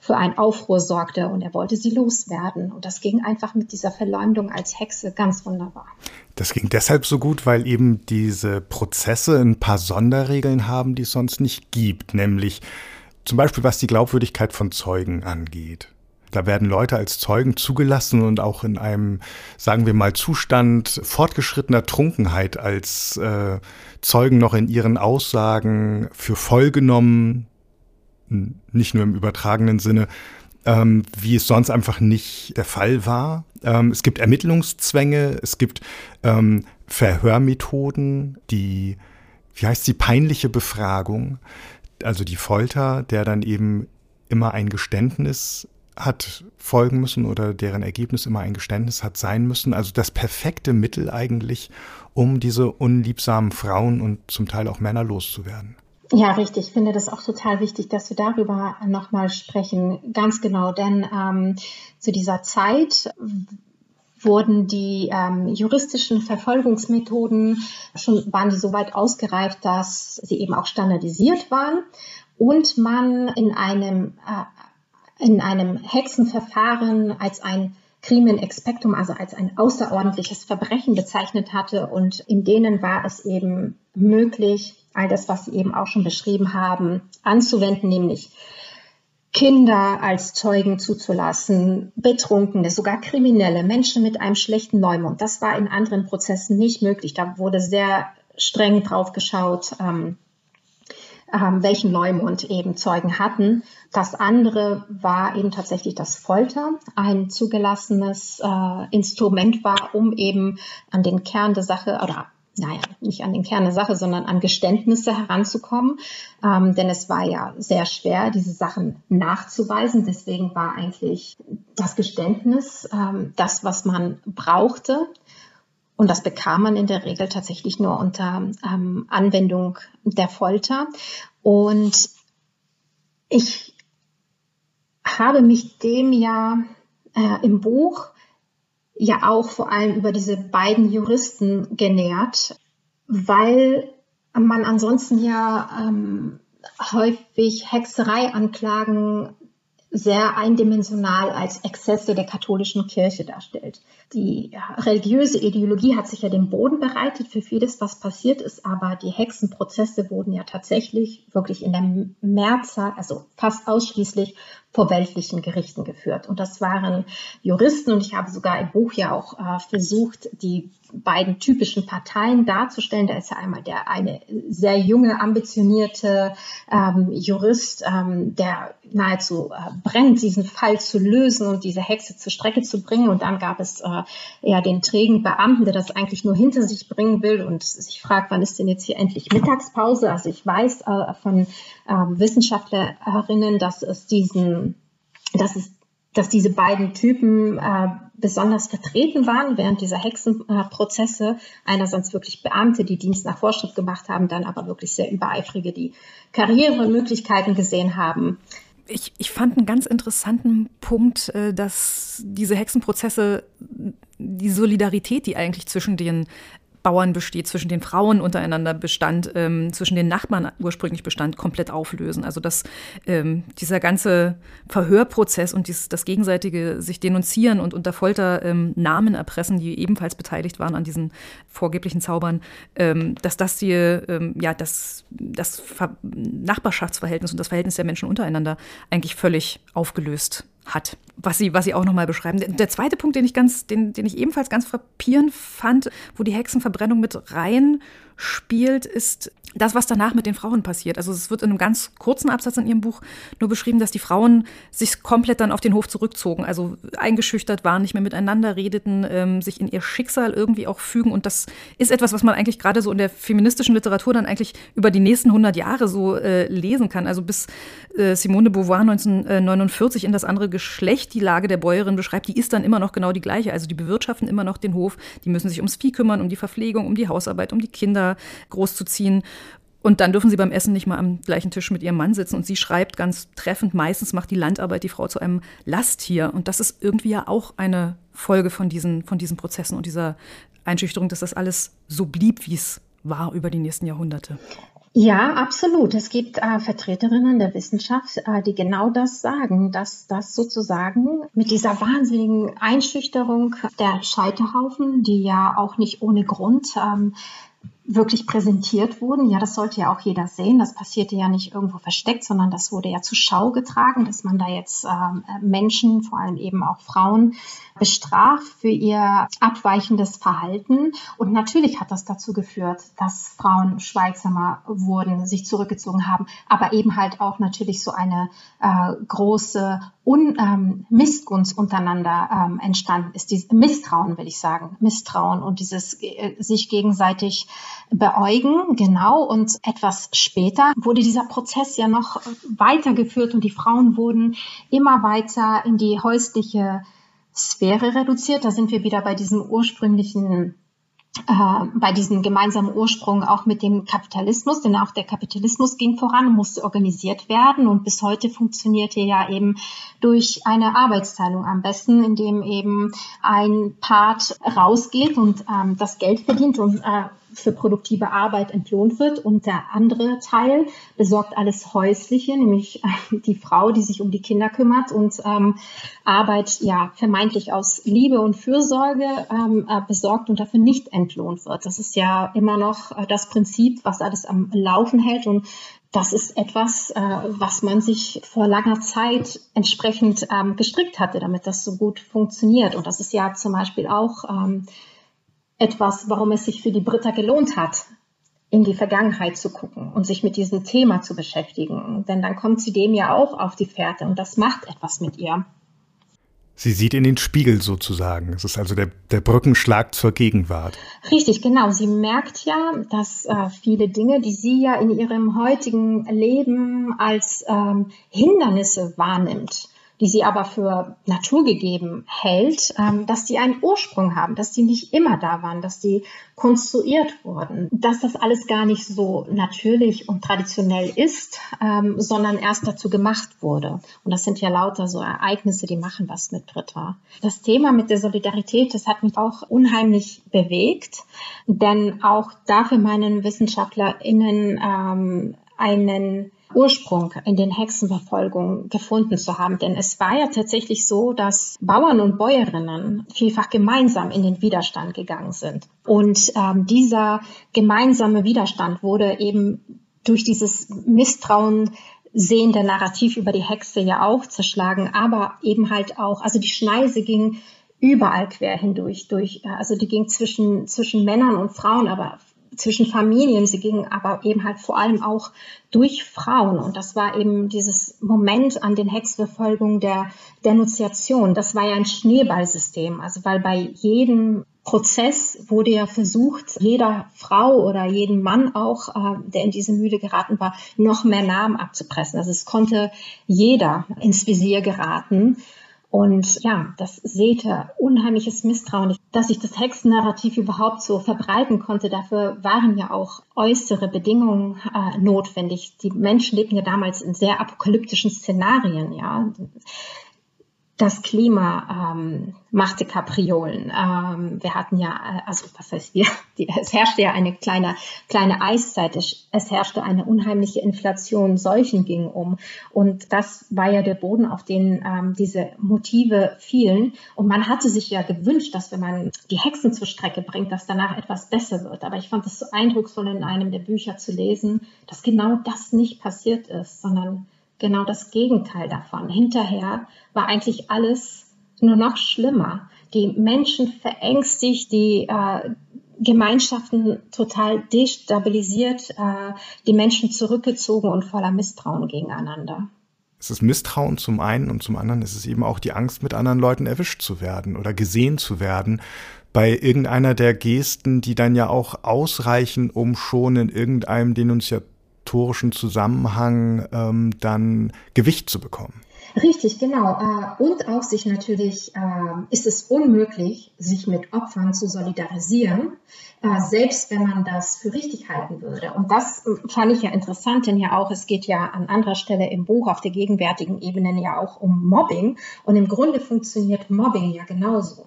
für einen Aufruhr sorgte und er wollte sie loswerden. Und das ging einfach mit dieser Verleumdung als Hexe ganz wunderbar. Das ging deshalb so gut, weil eben diese Prozesse ein paar Sonderregeln haben, die es sonst nicht gibt, nämlich zum Beispiel was die Glaubwürdigkeit von Zeugen angeht. Da werden Leute als Zeugen zugelassen und auch in einem, sagen wir mal, Zustand fortgeschrittener Trunkenheit als äh, Zeugen noch in ihren Aussagen für voll genommen, nicht nur im übertragenen Sinne, ähm, wie es sonst einfach nicht der Fall war. Ähm, es gibt Ermittlungszwänge, es gibt ähm, Verhörmethoden, die, wie heißt die, peinliche Befragung also die Folter, der dann eben immer ein Geständnis hat folgen müssen oder deren Ergebnis immer ein Geständnis hat sein müssen. Also das perfekte Mittel eigentlich, um diese unliebsamen Frauen und zum Teil auch Männer loszuwerden. Ja, richtig. Ich finde das auch total wichtig, dass wir darüber nochmal sprechen. Ganz genau, denn ähm, zu dieser Zeit wurden die ähm, juristischen Verfolgungsmethoden schon, waren die so weit ausgereift, dass sie eben auch standardisiert waren und man in einem, äh, in einem Hexenverfahren als ein Crimen expectum, also als ein außerordentliches Verbrechen bezeichnet hatte und in denen war es eben möglich, all das, was Sie eben auch schon beschrieben haben, anzuwenden, nämlich Kinder als Zeugen zuzulassen, Betrunkene, sogar Kriminelle, Menschen mit einem schlechten Neumond. Das war in anderen Prozessen nicht möglich. Da wurde sehr streng drauf geschaut, ähm, ähm, welchen Neumond eben Zeugen hatten. Das andere war eben tatsächlich das Folter, ein zugelassenes äh, Instrument war, um eben an den Kern der Sache oder naja, nicht an den Kern der Sache, sondern an Geständnisse heranzukommen. Ähm, denn es war ja sehr schwer, diese Sachen nachzuweisen. Deswegen war eigentlich das Geständnis ähm, das, was man brauchte. Und das bekam man in der Regel tatsächlich nur unter ähm, Anwendung der Folter. Und ich habe mich dem ja äh, im Buch ja auch vor allem über diese beiden Juristen genährt, weil man ansonsten ja ähm, häufig Hexereianklagen sehr eindimensional als Exzesse der katholischen Kirche darstellt. Die religiöse Ideologie hat sich ja den Boden bereitet für vieles, was passiert ist, aber die Hexenprozesse wurden ja tatsächlich wirklich in der Mehrzahl, also fast ausschließlich vor weltlichen Gerichten geführt. Und das waren Juristen und ich habe sogar im Buch ja auch äh, versucht, die beiden typischen Parteien darzustellen. Da ist ja einmal der eine sehr junge, ambitionierte ähm, Jurist, ähm, der nahezu äh, brennt, diesen Fall zu lösen und diese Hexe zur Strecke zu bringen. Und dann gab es äh, ja den trägen Beamten, der das eigentlich nur hinter sich bringen will und sich fragt, wann ist denn jetzt hier endlich Mittagspause? Also ich weiß äh, von ähm, Wissenschaftlerinnen, dass es diesen, dass es dass diese beiden Typen äh, besonders vertreten waren während dieser Hexenprozesse. Einerseits wirklich Beamte, die Dienst nach Vorschrift gemacht haben, dann aber wirklich sehr übereifrige, die Karrieremöglichkeiten gesehen haben. Ich, ich fand einen ganz interessanten Punkt, äh, dass diese Hexenprozesse die Solidarität, die eigentlich zwischen den Bauern besteht, zwischen den Frauen untereinander bestand, ähm, zwischen den Nachbarn ursprünglich bestand, komplett auflösen. Also dass ähm, dieser ganze Verhörprozess und dies, das gegenseitige sich denunzieren und unter Folter ähm, Namen erpressen, die ebenfalls beteiligt waren an diesen vorgeblichen Zaubern, ähm, dass das die, ähm, ja, das, das Nachbarschaftsverhältnis und das Verhältnis der Menschen untereinander eigentlich völlig aufgelöst hat, was sie, was sie auch nochmal beschreiben. Der zweite Punkt, den ich ganz, den, den ich ebenfalls ganz frappierend fand, wo die Hexenverbrennung mit rein spielt, ist das, was danach mit den Frauen passiert. Also es wird in einem ganz kurzen Absatz in ihrem Buch nur beschrieben, dass die Frauen sich komplett dann auf den Hof zurückzogen, also eingeschüchtert waren, nicht mehr miteinander redeten, ähm, sich in ihr Schicksal irgendwie auch fügen. Und das ist etwas, was man eigentlich gerade so in der feministischen Literatur dann eigentlich über die nächsten 100 Jahre so äh, lesen kann. Also bis äh, Simone de Beauvoir 1949 in das andere Geschlecht die Lage der Bäuerin beschreibt, die ist dann immer noch genau die gleiche. Also die bewirtschaften immer noch den Hof, die müssen sich ums Vieh kümmern, um die Verpflegung, um die Hausarbeit, um die Kinder großzuziehen. Und dann dürfen sie beim Essen nicht mal am gleichen Tisch mit ihrem Mann sitzen. Und sie schreibt ganz treffend, meistens macht die Landarbeit die Frau zu einem Lasttier. Und das ist irgendwie ja auch eine Folge von diesen, von diesen Prozessen und dieser Einschüchterung, dass das alles so blieb, wie es war über die nächsten Jahrhunderte. Ja, absolut. Es gibt äh, Vertreterinnen der Wissenschaft, äh, die genau das sagen, dass das sozusagen mit dieser wahnsinnigen Einschüchterung der Scheiterhaufen, die ja auch nicht ohne Grund ähm, wirklich präsentiert wurden. Ja, das sollte ja auch jeder sehen. Das passierte ja nicht irgendwo versteckt, sondern das wurde ja zur Schau getragen, dass man da jetzt ähm, Menschen, vor allem eben auch Frauen, bestraft für ihr abweichendes Verhalten. Und natürlich hat das dazu geführt, dass Frauen schweigsamer wurden, sich zurückgezogen haben, aber eben halt auch natürlich so eine äh, große Un, ähm, Missgunst untereinander ähm, entstanden ist. Dieses Misstrauen, will ich sagen. Misstrauen und dieses äh, sich gegenseitig beäugen, genau. Und etwas später wurde dieser Prozess ja noch weitergeführt und die Frauen wurden immer weiter in die häusliche Sphäre reduziert. Da sind wir wieder bei diesem ursprünglichen äh, bei diesem gemeinsamen Ursprung auch mit dem Kapitalismus, denn auch der Kapitalismus ging voran, musste organisiert werden und bis heute funktioniert er ja eben durch eine Arbeitsteilung am besten, indem eben ein Part rausgeht und ähm, das Geld verdient und äh, für produktive Arbeit entlohnt wird und der andere Teil besorgt alles Häusliche, nämlich äh, die Frau, die sich um die Kinder kümmert und ähm, Arbeit ja vermeintlich aus Liebe und Fürsorge ähm, äh, besorgt und dafür nicht entlohnt wird. Das ist ja immer noch äh, das Prinzip, was alles am Laufen hält und das ist etwas, äh, was man sich vor langer Zeit entsprechend ähm, gestrickt hatte, damit das so gut funktioniert. Und das ist ja zum Beispiel auch ähm, etwas, warum es sich für die Britta gelohnt hat, in die Vergangenheit zu gucken und sich mit diesem Thema zu beschäftigen. Denn dann kommt sie dem ja auch auf die Fährte und das macht etwas mit ihr. Sie sieht in den Spiegel sozusagen. Es ist also der, der Brückenschlag zur Gegenwart. Richtig, genau. Sie merkt ja, dass äh, viele Dinge, die sie ja in ihrem heutigen Leben als ähm, Hindernisse wahrnimmt, die sie aber für naturgegeben hält, ähm, dass die einen Ursprung haben, dass die nicht immer da waren, dass die konstruiert wurden, dass das alles gar nicht so natürlich und traditionell ist, ähm, sondern erst dazu gemacht wurde. Und das sind ja lauter so Ereignisse, die machen was mit Britta. Das Thema mit der Solidarität, das hat mich auch unheimlich bewegt, denn auch dafür meinen WissenschaftlerInnen ähm, einen Ursprung in den Hexenverfolgungen gefunden zu haben. Denn es war ja tatsächlich so, dass Bauern und Bäuerinnen vielfach gemeinsam in den Widerstand gegangen sind. Und ähm, dieser gemeinsame Widerstand wurde eben durch dieses Misstrauen sehende Narrativ über die Hexe ja auch zerschlagen, aber eben halt auch, also die Schneise ging überall quer hindurch, durch, also die ging zwischen, zwischen Männern und Frauen, aber zwischen Familien, sie gingen aber eben halt vor allem auch durch Frauen. Und das war eben dieses Moment an den Hexverfolgungen der Denunziation. Das war ja ein Schneeballsystem. Also weil bei jedem Prozess wurde ja versucht, jeder Frau oder jeden Mann auch, äh, der in diese Mühle geraten war, noch mehr Namen abzupressen. Also es konnte jeder ins Visier geraten. Und ja, das säte unheimliches Misstrauen. Dass sich das Hexennarrativ überhaupt so verbreiten konnte, dafür waren ja auch äußere Bedingungen äh, notwendig. Die Menschen lebten ja damals in sehr apokalyptischen Szenarien, ja das Klima ähm, machte Kapriolen. Ähm, wir hatten ja, äh, also was heißt wir, <laughs> die, es herrschte ja eine kleine, kleine Eiszeit, es, es herrschte eine unheimliche Inflation, Seuchen gingen um. Und das war ja der Boden, auf den ähm, diese Motive fielen. Und man hatte sich ja gewünscht, dass wenn man die Hexen zur Strecke bringt, dass danach etwas besser wird. Aber ich fand es so eindrucksvoll in einem der Bücher zu lesen, dass genau das nicht passiert ist, sondern genau das Gegenteil davon. Hinterher war eigentlich alles nur noch schlimmer. Die Menschen verängstigt, die äh, Gemeinschaften total destabilisiert, äh, die Menschen zurückgezogen und voller Misstrauen gegeneinander. Es ist Misstrauen zum einen und zum anderen ist es eben auch die Angst, mit anderen Leuten erwischt zu werden oder gesehen zu werden bei irgendeiner der Gesten, die dann ja auch ausreichen, um schon in irgendeinem Denunziat historischen Zusammenhang ähm, dann Gewicht zu bekommen. Richtig, genau. Äh, und auch sich natürlich, äh, ist es unmöglich, sich mit Opfern zu solidarisieren, äh, selbst wenn man das für richtig halten würde. Und das fand ich ja interessant, denn ja auch, es geht ja an anderer Stelle im Buch auf der gegenwärtigen Ebene ja auch um Mobbing. Und im Grunde funktioniert Mobbing ja genauso.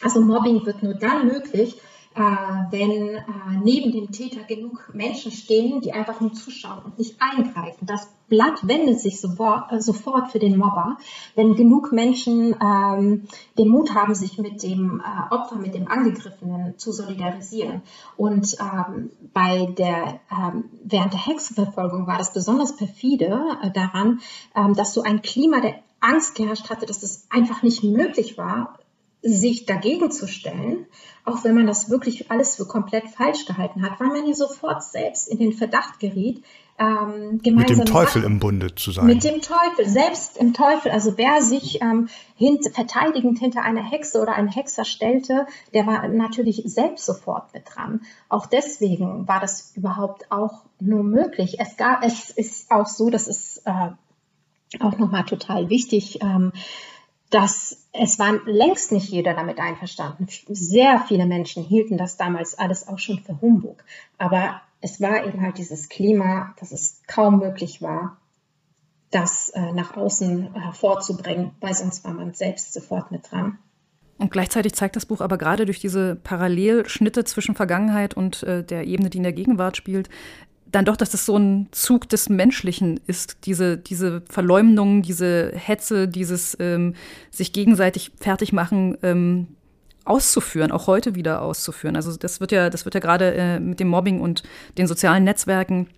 Also Mobbing wird nur dann möglich, wenn äh, neben dem Täter genug Menschen stehen, die einfach nur zuschauen und nicht eingreifen. Das Blatt wendet sich sofort, äh, sofort für den Mobber, wenn genug Menschen ähm, den Mut haben, sich mit dem äh, Opfer, mit dem Angegriffenen zu solidarisieren. Und ähm, bei der, ähm, während der Hexenverfolgung war das besonders perfide äh, daran, dass so ein Klima der Angst geherrscht hatte, dass es einfach nicht möglich war, sich dagegen zu stellen, auch wenn man das wirklich alles für komplett falsch gehalten hat, weil man ja sofort selbst in den Verdacht geriet, ähm, mit dem Teufel im Bunde zu sein. Mit dem Teufel, selbst im Teufel. Also wer sich ähm, hint, verteidigend hinter einer Hexe oder einen Hexer stellte, der war natürlich selbst sofort mit dran. Auch deswegen war das überhaupt auch nur möglich. Es gab, es ist auch so, das ist äh, auch nochmal total wichtig. Ähm, dass es war längst nicht jeder damit einverstanden. Sehr viele Menschen hielten das damals alles auch schon für Humbug. Aber es war eben halt dieses Klima, dass es kaum möglich war, das äh, nach außen hervorzubringen, weil sonst war man selbst sofort mit dran. Und gleichzeitig zeigt das Buch aber gerade durch diese Parallelschnitte zwischen Vergangenheit und äh, der Ebene, die in der Gegenwart spielt, dann doch, dass das so ein Zug des Menschlichen ist, diese, diese Verleumdung, diese Hetze, dieses ähm, sich gegenseitig fertig machen, ähm, auszuführen, auch heute wieder auszuführen. Also das wird ja, das wird ja gerade äh, mit dem Mobbing und den sozialen Netzwerken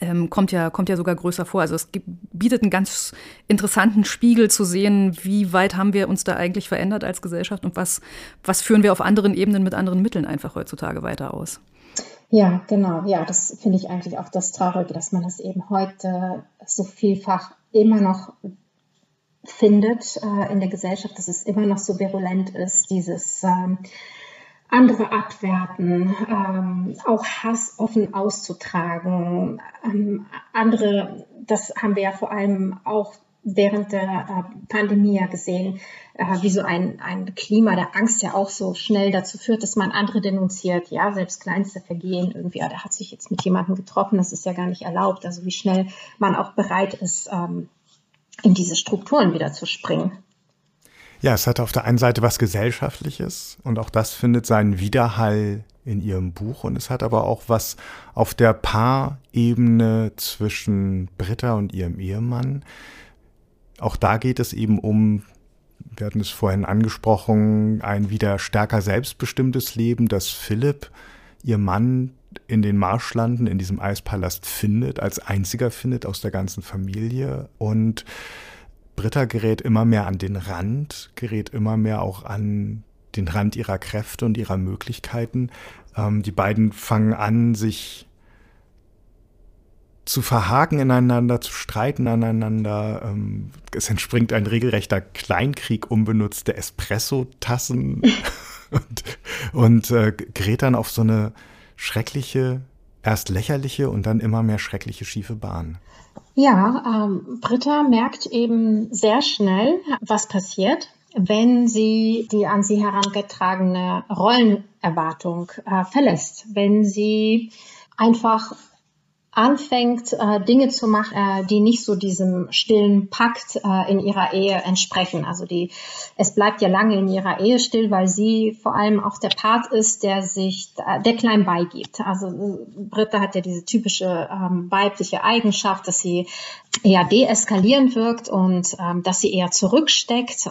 ähm, kommt ja, kommt ja sogar größer vor. Also es gibt, bietet einen ganz interessanten Spiegel zu sehen, wie weit haben wir uns da eigentlich verändert als Gesellschaft und was, was führen wir auf anderen Ebenen mit anderen Mitteln einfach heutzutage weiter aus. Ja, genau. Ja, das finde ich eigentlich auch das Traurige, dass man das eben heute so vielfach immer noch findet äh, in der Gesellschaft, dass es immer noch so virulent ist, dieses ähm, andere abwerten, ähm, auch Hass offen auszutragen, ähm, andere, das haben wir ja vor allem auch während der äh, Pandemie ja gesehen, äh, wie so ein, ein Klima der Angst ja auch so schnell dazu führt, dass man andere denunziert. Ja, selbst kleinste Vergehen irgendwie, ja, der hat sich jetzt mit jemandem getroffen, das ist ja gar nicht erlaubt. Also wie schnell man auch bereit ist, ähm, in diese Strukturen wieder zu springen. Ja, es hat auf der einen Seite was Gesellschaftliches und auch das findet seinen Widerhall in ihrem Buch und es hat aber auch was auf der Paarebene zwischen Britta und ihrem Ehemann, auch da geht es eben um, wir hatten es vorhin angesprochen, ein wieder stärker selbstbestimmtes Leben, das Philipp, ihr Mann, in den Marschlanden, in diesem Eispalast findet, als einziger findet aus der ganzen Familie. Und Britta gerät immer mehr an den Rand, gerät immer mehr auch an den Rand ihrer Kräfte und ihrer Möglichkeiten. Ähm, die beiden fangen an, sich zu verhaken ineinander, zu streiten aneinander. Ähm, es entspringt ein regelrechter Kleinkrieg unbenutzte Espresso-Tassen <laughs> und, und äh, gerät dann auf so eine schreckliche, erst lächerliche und dann immer mehr schreckliche schiefe Bahn. Ja, ähm, Britta merkt eben sehr schnell, was passiert, wenn sie die an sie herangetragene Rollenerwartung äh, verlässt, wenn sie einfach anfängt, äh, Dinge zu machen, äh, die nicht so diesem stillen Pakt äh, in ihrer Ehe entsprechen. Also die, es bleibt ja lange in ihrer Ehe still, weil sie vor allem auch der Part ist, der sich, äh, der klein beigibt. Also äh, Britta hat ja diese typische ähm, weibliche Eigenschaft, dass sie eher deeskalierend wirkt und ähm, dass sie eher zurücksteckt.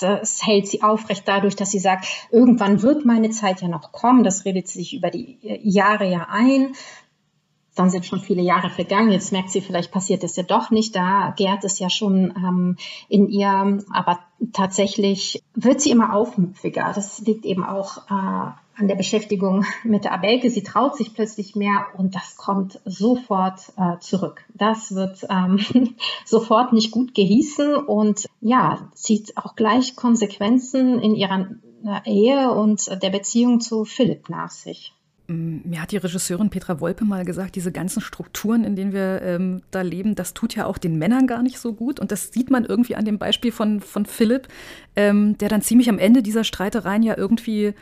Das hält sie aufrecht dadurch, dass sie sagt, irgendwann wird meine Zeit ja noch kommen. Das redet sie sich über die äh, Jahre ja ein dann sind schon viele Jahre vergangen. Jetzt merkt sie, vielleicht passiert es ja doch nicht. Da gärt es ja schon ähm, in ihr. Aber tatsächlich wird sie immer aufmüpfiger. Das liegt eben auch äh, an der Beschäftigung mit der Abelke. Sie traut sich plötzlich mehr und das kommt sofort äh, zurück. Das wird ähm, <laughs> sofort nicht gut gehießen und ja, zieht auch gleich Konsequenzen in ihrer Ehe und der Beziehung zu Philipp nach sich. Mm, mir hat die Regisseurin Petra Wolpe mal gesagt, diese ganzen Strukturen, in denen wir ähm, da leben, das tut ja auch den Männern gar nicht so gut. Und das sieht man irgendwie an dem Beispiel von, von Philipp, ähm, der dann ziemlich am Ende dieser Streitereien ja irgendwie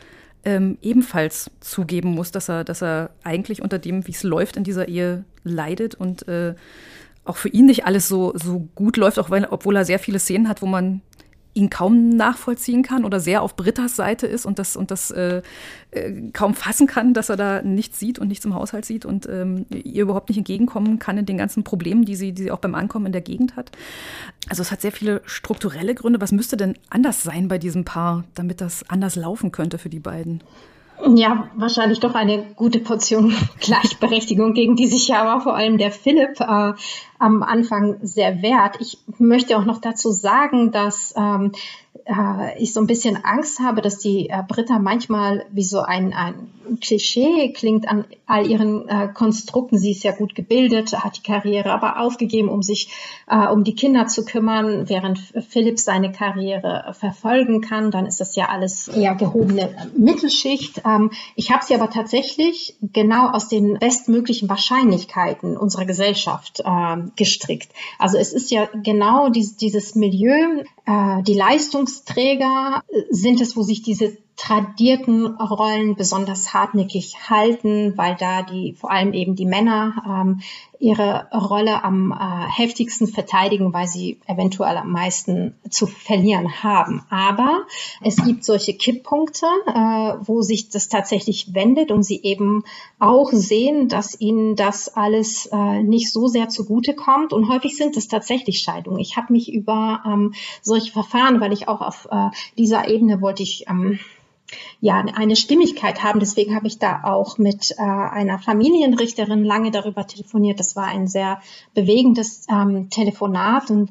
ähm, ebenfalls zugeben muss, dass er, dass er eigentlich unter dem, wie es läuft in dieser Ehe, leidet und äh, auch für ihn nicht alles so, so gut läuft, auch weil, obwohl er sehr viele Szenen hat, wo man ihn kaum nachvollziehen kann oder sehr auf Britta's Seite ist und das, und das äh, äh, kaum fassen kann, dass er da nichts sieht und nichts im Haushalt sieht und ähm, ihr überhaupt nicht entgegenkommen kann in den ganzen Problemen, die sie, die sie auch beim Ankommen in der Gegend hat. Also es hat sehr viele strukturelle Gründe. Was müsste denn anders sein bei diesem Paar, damit das anders laufen könnte für die beiden? Ja, wahrscheinlich doch eine gute Portion <laughs> Gleichberechtigung, gegen die sich ja aber vor allem der Philipp äh, am Anfang sehr wehrt. Ich möchte auch noch dazu sagen, dass ähm, äh, ich so ein bisschen Angst habe, dass die äh, Britta manchmal wie so ein, ein Klischee klingt an all ihren äh, Konstrukten. Sie ist ja gut gebildet, hat die Karriere aber aufgegeben, um sich äh, um die Kinder zu kümmern, während Philipp seine Karriere verfolgen kann. Dann ist das ja alles eher gehobene Mittelschicht. Ähm, ich habe sie aber tatsächlich genau aus den bestmöglichen Wahrscheinlichkeiten unserer Gesellschaft äh, gestrickt. Also es ist ja genau dies, dieses Milieu, äh, die Leistungsträger sind es, wo sich diese tradierten Rollen besonders hartnäckig halten, weil da die vor allem eben die Männer ähm, ihre Rolle am äh, heftigsten verteidigen, weil sie eventuell am meisten zu verlieren haben. Aber es gibt solche Kipppunkte, äh, wo sich das tatsächlich wendet und sie eben auch sehen, dass ihnen das alles äh, nicht so sehr zugute kommt. Und häufig sind es tatsächlich Scheidungen. Ich habe mich über ähm, solche Verfahren, weil ich auch auf äh, dieser Ebene wollte ich ähm, ja eine Stimmigkeit haben. Deswegen habe ich da auch mit äh, einer Familienrichterin lange darüber telefoniert. Das war ein sehr bewegendes ähm, Telefonat und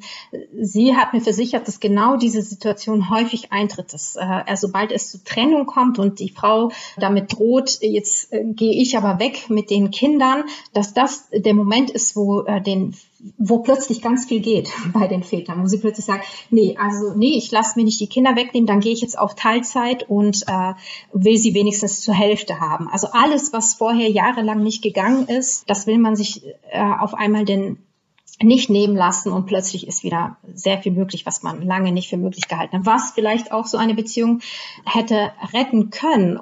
sie hat mir versichert, dass genau diese Situation häufig eintritt, dass äh, sobald es zu Trennung kommt und die Frau damit droht, jetzt äh, gehe ich aber weg mit den Kindern, dass das der Moment ist, wo äh, den wo plötzlich ganz viel geht <laughs> bei den Vätern, wo sie plötzlich sagen, nee, also nee, ich lasse mir nicht die Kinder wegnehmen, dann gehe ich jetzt auf Teilzeit und äh, will sie wenigstens zur Hälfte haben. Also alles, was vorher jahrelang nicht gegangen ist, das will man sich äh, auf einmal denn nicht nehmen lassen und plötzlich ist wieder sehr viel möglich, was man lange nicht für möglich gehalten hat. Was vielleicht auch so eine Beziehung hätte retten können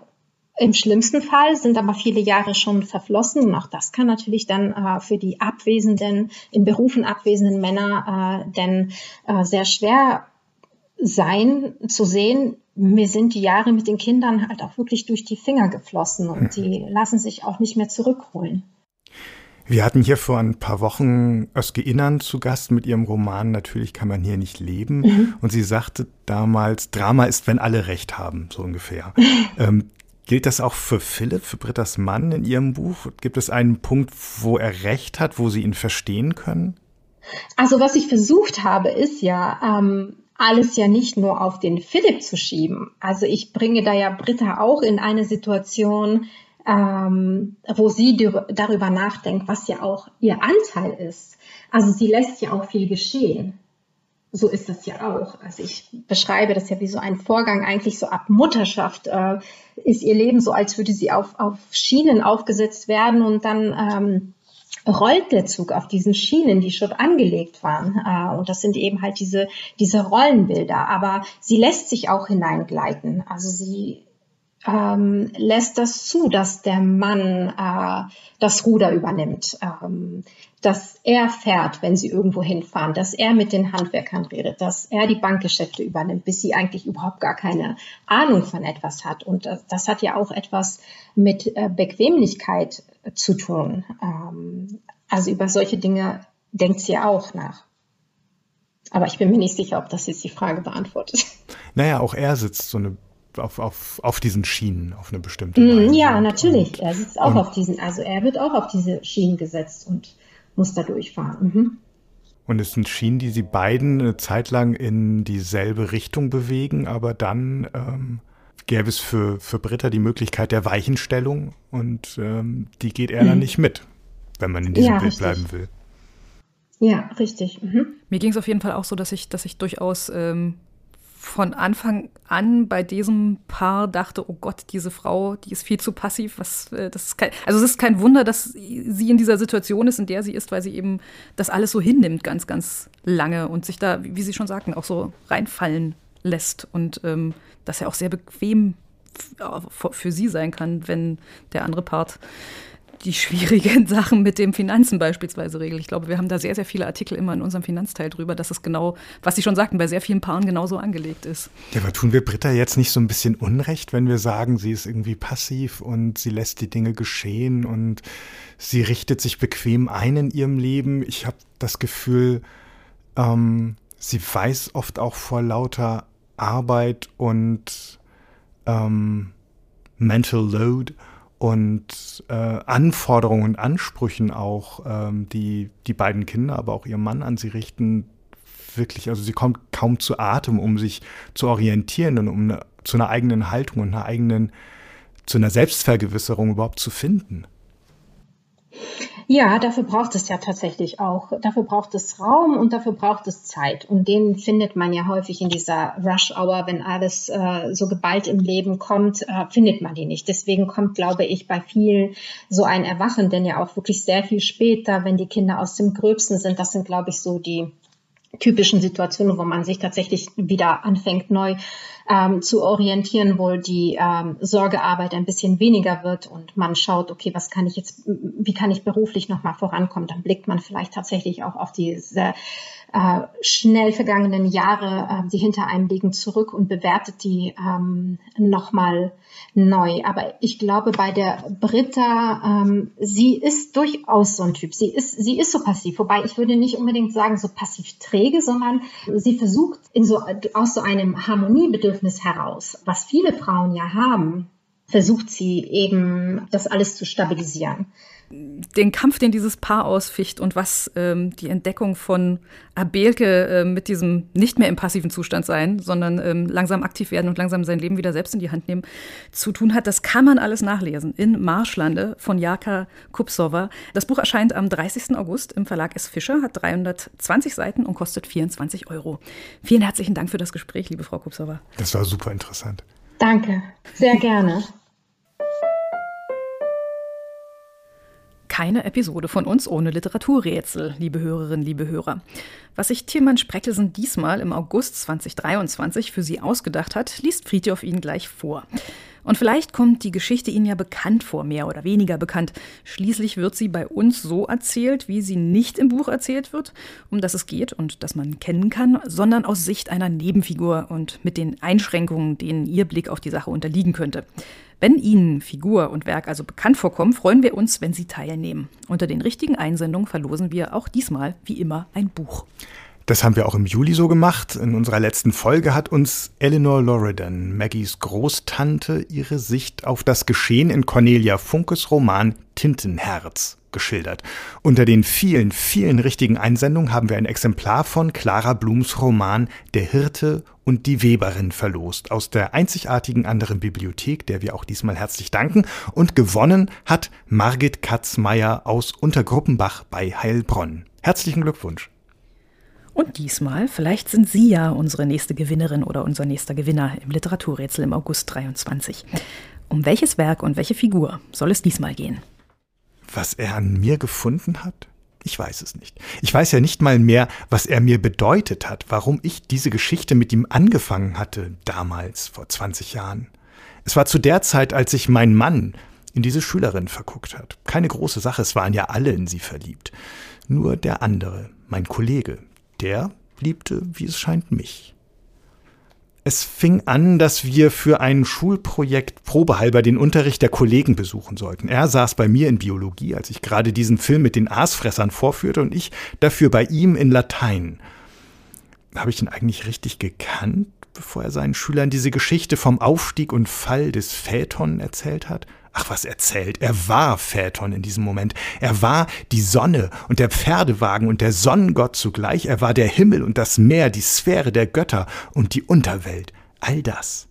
im schlimmsten Fall sind aber viele Jahre schon verflossen und auch das kann natürlich dann äh, für die abwesenden, in Berufen abwesenden Männer äh, denn äh, sehr schwer sein zu sehen, mir sind die Jahre mit den Kindern halt auch wirklich durch die Finger geflossen und die lassen sich auch nicht mehr zurückholen. Wir hatten hier vor ein paar Wochen Özge Innern zu Gast mit ihrem Roman Natürlich kann man hier nicht leben. Mhm. Und sie sagte damals, Drama ist, wenn alle Recht haben, so ungefähr. <laughs> ähm, Gilt das auch für Philipp, für Brittas Mann in ihrem Buch? Gibt es einen Punkt, wo er recht hat, wo sie ihn verstehen können? Also was ich versucht habe, ist ja, ähm, alles ja nicht nur auf den Philipp zu schieben. Also ich bringe da ja Britta auch in eine Situation, ähm, wo sie darüber nachdenkt, was ja auch ihr Anteil ist. Also sie lässt ja auch viel geschehen so ist das ja auch. Also ich beschreibe das ja wie so ein Vorgang, eigentlich so ab Mutterschaft äh, ist ihr Leben so, als würde sie auf, auf Schienen aufgesetzt werden und dann ähm, rollt der Zug auf diesen Schienen, die schon angelegt waren. Äh, und das sind eben halt diese, diese Rollenbilder. Aber sie lässt sich auch hineingleiten. Also sie ähm, lässt das zu, dass der Mann äh, das Ruder übernimmt, ähm, dass er fährt, wenn sie irgendwo hinfahren, dass er mit den Handwerkern redet, dass er die Bankgeschäfte übernimmt, bis sie eigentlich überhaupt gar keine Ahnung von etwas hat. Und das, das hat ja auch etwas mit äh, Bequemlichkeit zu tun. Ähm, also über solche Dinge denkt sie auch nach. Aber ich bin mir nicht sicher, ob das jetzt die Frage beantwortet. Naja, auch er sitzt so eine auf, auf, auf diesen Schienen auf eine bestimmte mm, Weise. Ja, natürlich. Und, er sitzt auch auf diesen, also er wird auch auf diese Schienen gesetzt und muss da durchfahren. Mhm. Und es sind Schienen, die sie beiden eine Zeit lang in dieselbe Richtung bewegen, aber dann ähm, gäbe es für, für Britta die Möglichkeit der Weichenstellung und ähm, die geht er mhm. dann nicht mit, wenn man in diesem ja, Bild richtig. bleiben will. Ja, richtig. Mhm. Mir ging es auf jeden Fall auch so, dass ich, dass ich durchaus ähm, von Anfang an bei diesem Paar dachte, oh Gott, diese Frau, die ist viel zu passiv. Was, äh, das ist kein, also es ist kein Wunder, dass sie in dieser Situation ist, in der sie ist, weil sie eben das alles so hinnimmt, ganz, ganz lange und sich da, wie Sie schon sagten, auch so reinfallen lässt und ähm, das ja auch sehr bequem für sie sein kann, wenn der andere Part die schwierigen <laughs> Sachen mit dem Finanzen beispielsweise regelt. Ich glaube, wir haben da sehr, sehr viele Artikel immer in unserem Finanzteil drüber, dass es genau, was Sie schon sagten, bei sehr vielen Paaren genauso angelegt ist. Ja, aber tun wir Britta jetzt nicht so ein bisschen Unrecht, wenn wir sagen, sie ist irgendwie passiv und sie lässt die Dinge geschehen und sie richtet sich bequem ein in ihrem Leben? Ich habe das Gefühl, ähm, sie weiß oft auch vor lauter Arbeit und ähm, Mental Load und äh, Anforderungen und Ansprüchen auch, ähm, die die beiden Kinder, aber auch ihr Mann an sie richten, wirklich, also sie kommt kaum zu Atem, um sich zu orientieren und um eine, zu einer eigenen Haltung und einer eigenen, zu einer Selbstvergewisserung überhaupt zu finden. Ja, dafür braucht es ja tatsächlich auch. Dafür braucht es Raum und dafür braucht es Zeit. Und den findet man ja häufig in dieser Rush-Hour, wenn alles äh, so geballt im Leben kommt, äh, findet man die nicht. Deswegen kommt, glaube ich, bei vielen so ein Erwachen, denn ja auch wirklich sehr viel später, wenn die Kinder aus dem Gröbsten sind. Das sind, glaube ich, so die typischen Situationen, wo man sich tatsächlich wieder anfängt, neu ähm, zu orientieren, wo die ähm, Sorgearbeit ein bisschen weniger wird und man schaut, okay, was kann ich jetzt, wie kann ich beruflich nochmal vorankommen, dann blickt man vielleicht tatsächlich auch auf diese äh, schnell vergangenen Jahre, äh, die hinter einem liegen, zurück und bewertet die ähm, nochmal neu. Aber ich glaube, bei der Britta, ähm, sie ist durchaus so ein Typ. Sie ist, sie ist so passiv. Wobei ich würde nicht unbedingt sagen, so passiv träge, sondern sie versucht in so, aus so einem Harmoniebedürfnis heraus, was viele Frauen ja haben, versucht sie eben, das alles zu stabilisieren den Kampf, den dieses Paar ausficht und was ähm, die Entdeckung von Abelke äh, mit diesem nicht mehr im passiven Zustand sein, sondern ähm, langsam aktiv werden und langsam sein Leben wieder selbst in die Hand nehmen, zu tun hat, das kann man alles nachlesen in Marschlande von Jaka Kupsova. Das Buch erscheint am 30. August im Verlag S. Fischer, hat 320 Seiten und kostet 24 Euro. Vielen herzlichen Dank für das Gespräch, liebe Frau Kupsova. Das war super interessant. Danke, sehr gerne. keine Episode von uns ohne Literaturrätsel, liebe Hörerinnen, liebe Hörer. Was sich Tilman Spreckelsen diesmal im August 2023 für Sie ausgedacht hat, liest Friedhof Ihnen gleich vor. Und vielleicht kommt die Geschichte Ihnen ja bekannt vor, mehr oder weniger bekannt. Schließlich wird sie bei uns so erzählt, wie sie nicht im Buch erzählt wird, um das es geht und das man kennen kann, sondern aus Sicht einer Nebenfigur und mit den Einschränkungen, denen Ihr Blick auf die Sache unterliegen könnte. Wenn Ihnen Figur und Werk also bekannt vorkommen, freuen wir uns, wenn Sie teilnehmen. Unter den richtigen Einsendungen verlosen wir auch diesmal, wie immer, ein Buch. Das haben wir auch im Juli so gemacht. In unserer letzten Folge hat uns Eleanor Loridan, Maggies Großtante, ihre Sicht auf das Geschehen in Cornelia Funkes Roman Tintenherz geschildert. Unter den vielen, vielen richtigen Einsendungen haben wir ein Exemplar von Clara Blums Roman Der Hirte und die Weberin verlost aus der einzigartigen anderen Bibliothek, der wir auch diesmal herzlich danken. Und gewonnen hat Margit Katzmeier aus Untergruppenbach bei Heilbronn. Herzlichen Glückwunsch. Und diesmal, vielleicht sind Sie ja unsere nächste Gewinnerin oder unser nächster Gewinner im Literaturrätsel im August 23. Um welches Werk und welche Figur soll es diesmal gehen? Was er an mir gefunden hat? Ich weiß es nicht. Ich weiß ja nicht mal mehr, was er mir bedeutet hat, warum ich diese Geschichte mit ihm angefangen hatte, damals, vor 20 Jahren. Es war zu der Zeit, als sich mein Mann in diese Schülerin verguckt hat. Keine große Sache, es waren ja alle in sie verliebt. Nur der andere, mein Kollege, der liebte, wie es scheint, mich. Es fing an, dass wir für ein Schulprojekt probehalber den Unterricht der Kollegen besuchen sollten. Er saß bei mir in Biologie, als ich gerade diesen Film mit den Aasfressern vorführte, und ich dafür bei ihm in Latein. Habe ich ihn eigentlich richtig gekannt, bevor er seinen Schülern diese Geschichte vom Aufstieg und Fall des Phaeton erzählt hat? Ach, was erzählt. Er war Phaeton in diesem Moment. Er war die Sonne und der Pferdewagen und der Sonnengott zugleich. Er war der Himmel und das Meer, die Sphäre der Götter und die Unterwelt. All das.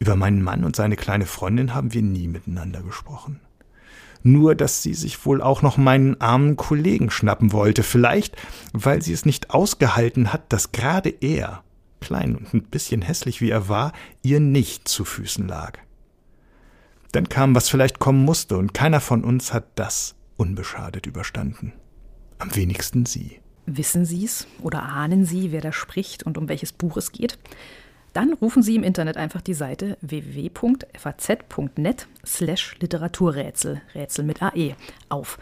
Über meinen Mann und seine kleine Freundin haben wir nie miteinander gesprochen. Nur, dass sie sich wohl auch noch meinen armen Kollegen schnappen wollte. Vielleicht, weil sie es nicht ausgehalten hat, dass gerade er, klein und ein bisschen hässlich wie er war, ihr nicht zu Füßen lag. Dann kam, was vielleicht kommen musste, und keiner von uns hat das unbeschadet überstanden. Am wenigsten Sie. Wissen Sie es oder ahnen Sie, wer da spricht und um welches Buch es geht? Dann rufen Sie im Internet einfach die Seite www.faz.net slash Literaturrätsel, Rätsel mit AE, auf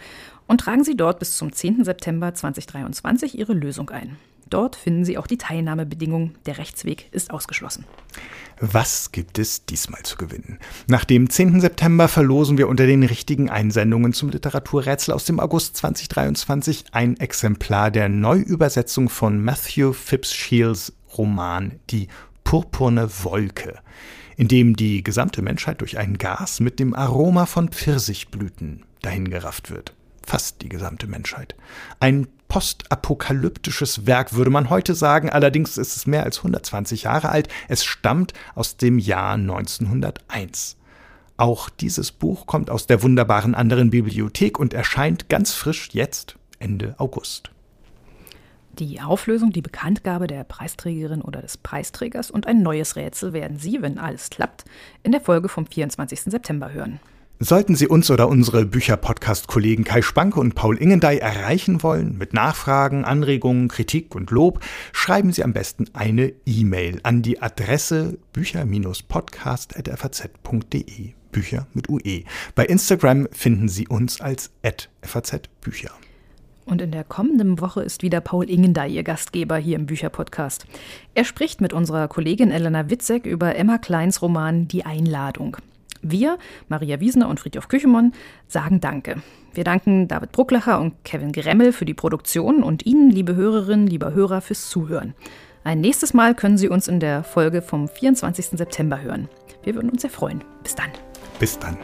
und tragen Sie dort bis zum 10. September 2023 Ihre Lösung ein. Dort finden Sie auch die Teilnahmebedingungen. Der Rechtsweg ist ausgeschlossen. Was gibt es diesmal zu gewinnen? Nach dem 10. September verlosen wir unter den richtigen Einsendungen zum Literaturrätsel aus dem August 2023 ein Exemplar der Neuübersetzung von Matthew Phipps Shields Roman Die purpurne Wolke, in dem die gesamte Menschheit durch ein Gas mit dem Aroma von Pfirsichblüten dahingerafft wird fast die gesamte Menschheit. Ein postapokalyptisches Werk würde man heute sagen, allerdings ist es mehr als 120 Jahre alt. Es stammt aus dem Jahr 1901. Auch dieses Buch kommt aus der wunderbaren anderen Bibliothek und erscheint ganz frisch jetzt Ende August. Die Auflösung, die Bekanntgabe der Preisträgerin oder des Preisträgers und ein neues Rätsel werden Sie, wenn alles klappt, in der Folge vom 24. September hören. Sollten Sie uns oder unsere Bücher-Podcast-Kollegen Kai Spanke und Paul Ingendey erreichen wollen, mit Nachfragen, Anregungen, Kritik und Lob, schreiben Sie am besten eine E-Mail an die Adresse bücher-podcast.faz.de. Bücher mit UE. Bei Instagram finden Sie uns als @fazbücher. Und in der kommenden Woche ist wieder Paul Ingendey Ihr Gastgeber hier im Bücherpodcast. Er spricht mit unserer Kollegin Elena Witzek über Emma Kleins Roman Die Einladung. Wir, Maria Wiesner und Friedhof Küchemann, sagen Danke. Wir danken David Brucklacher und Kevin Gremmel für die Produktion und Ihnen, liebe Hörerinnen, lieber Hörer, fürs Zuhören. Ein nächstes Mal können Sie uns in der Folge vom 24. September hören. Wir würden uns sehr freuen. Bis dann. Bis dann.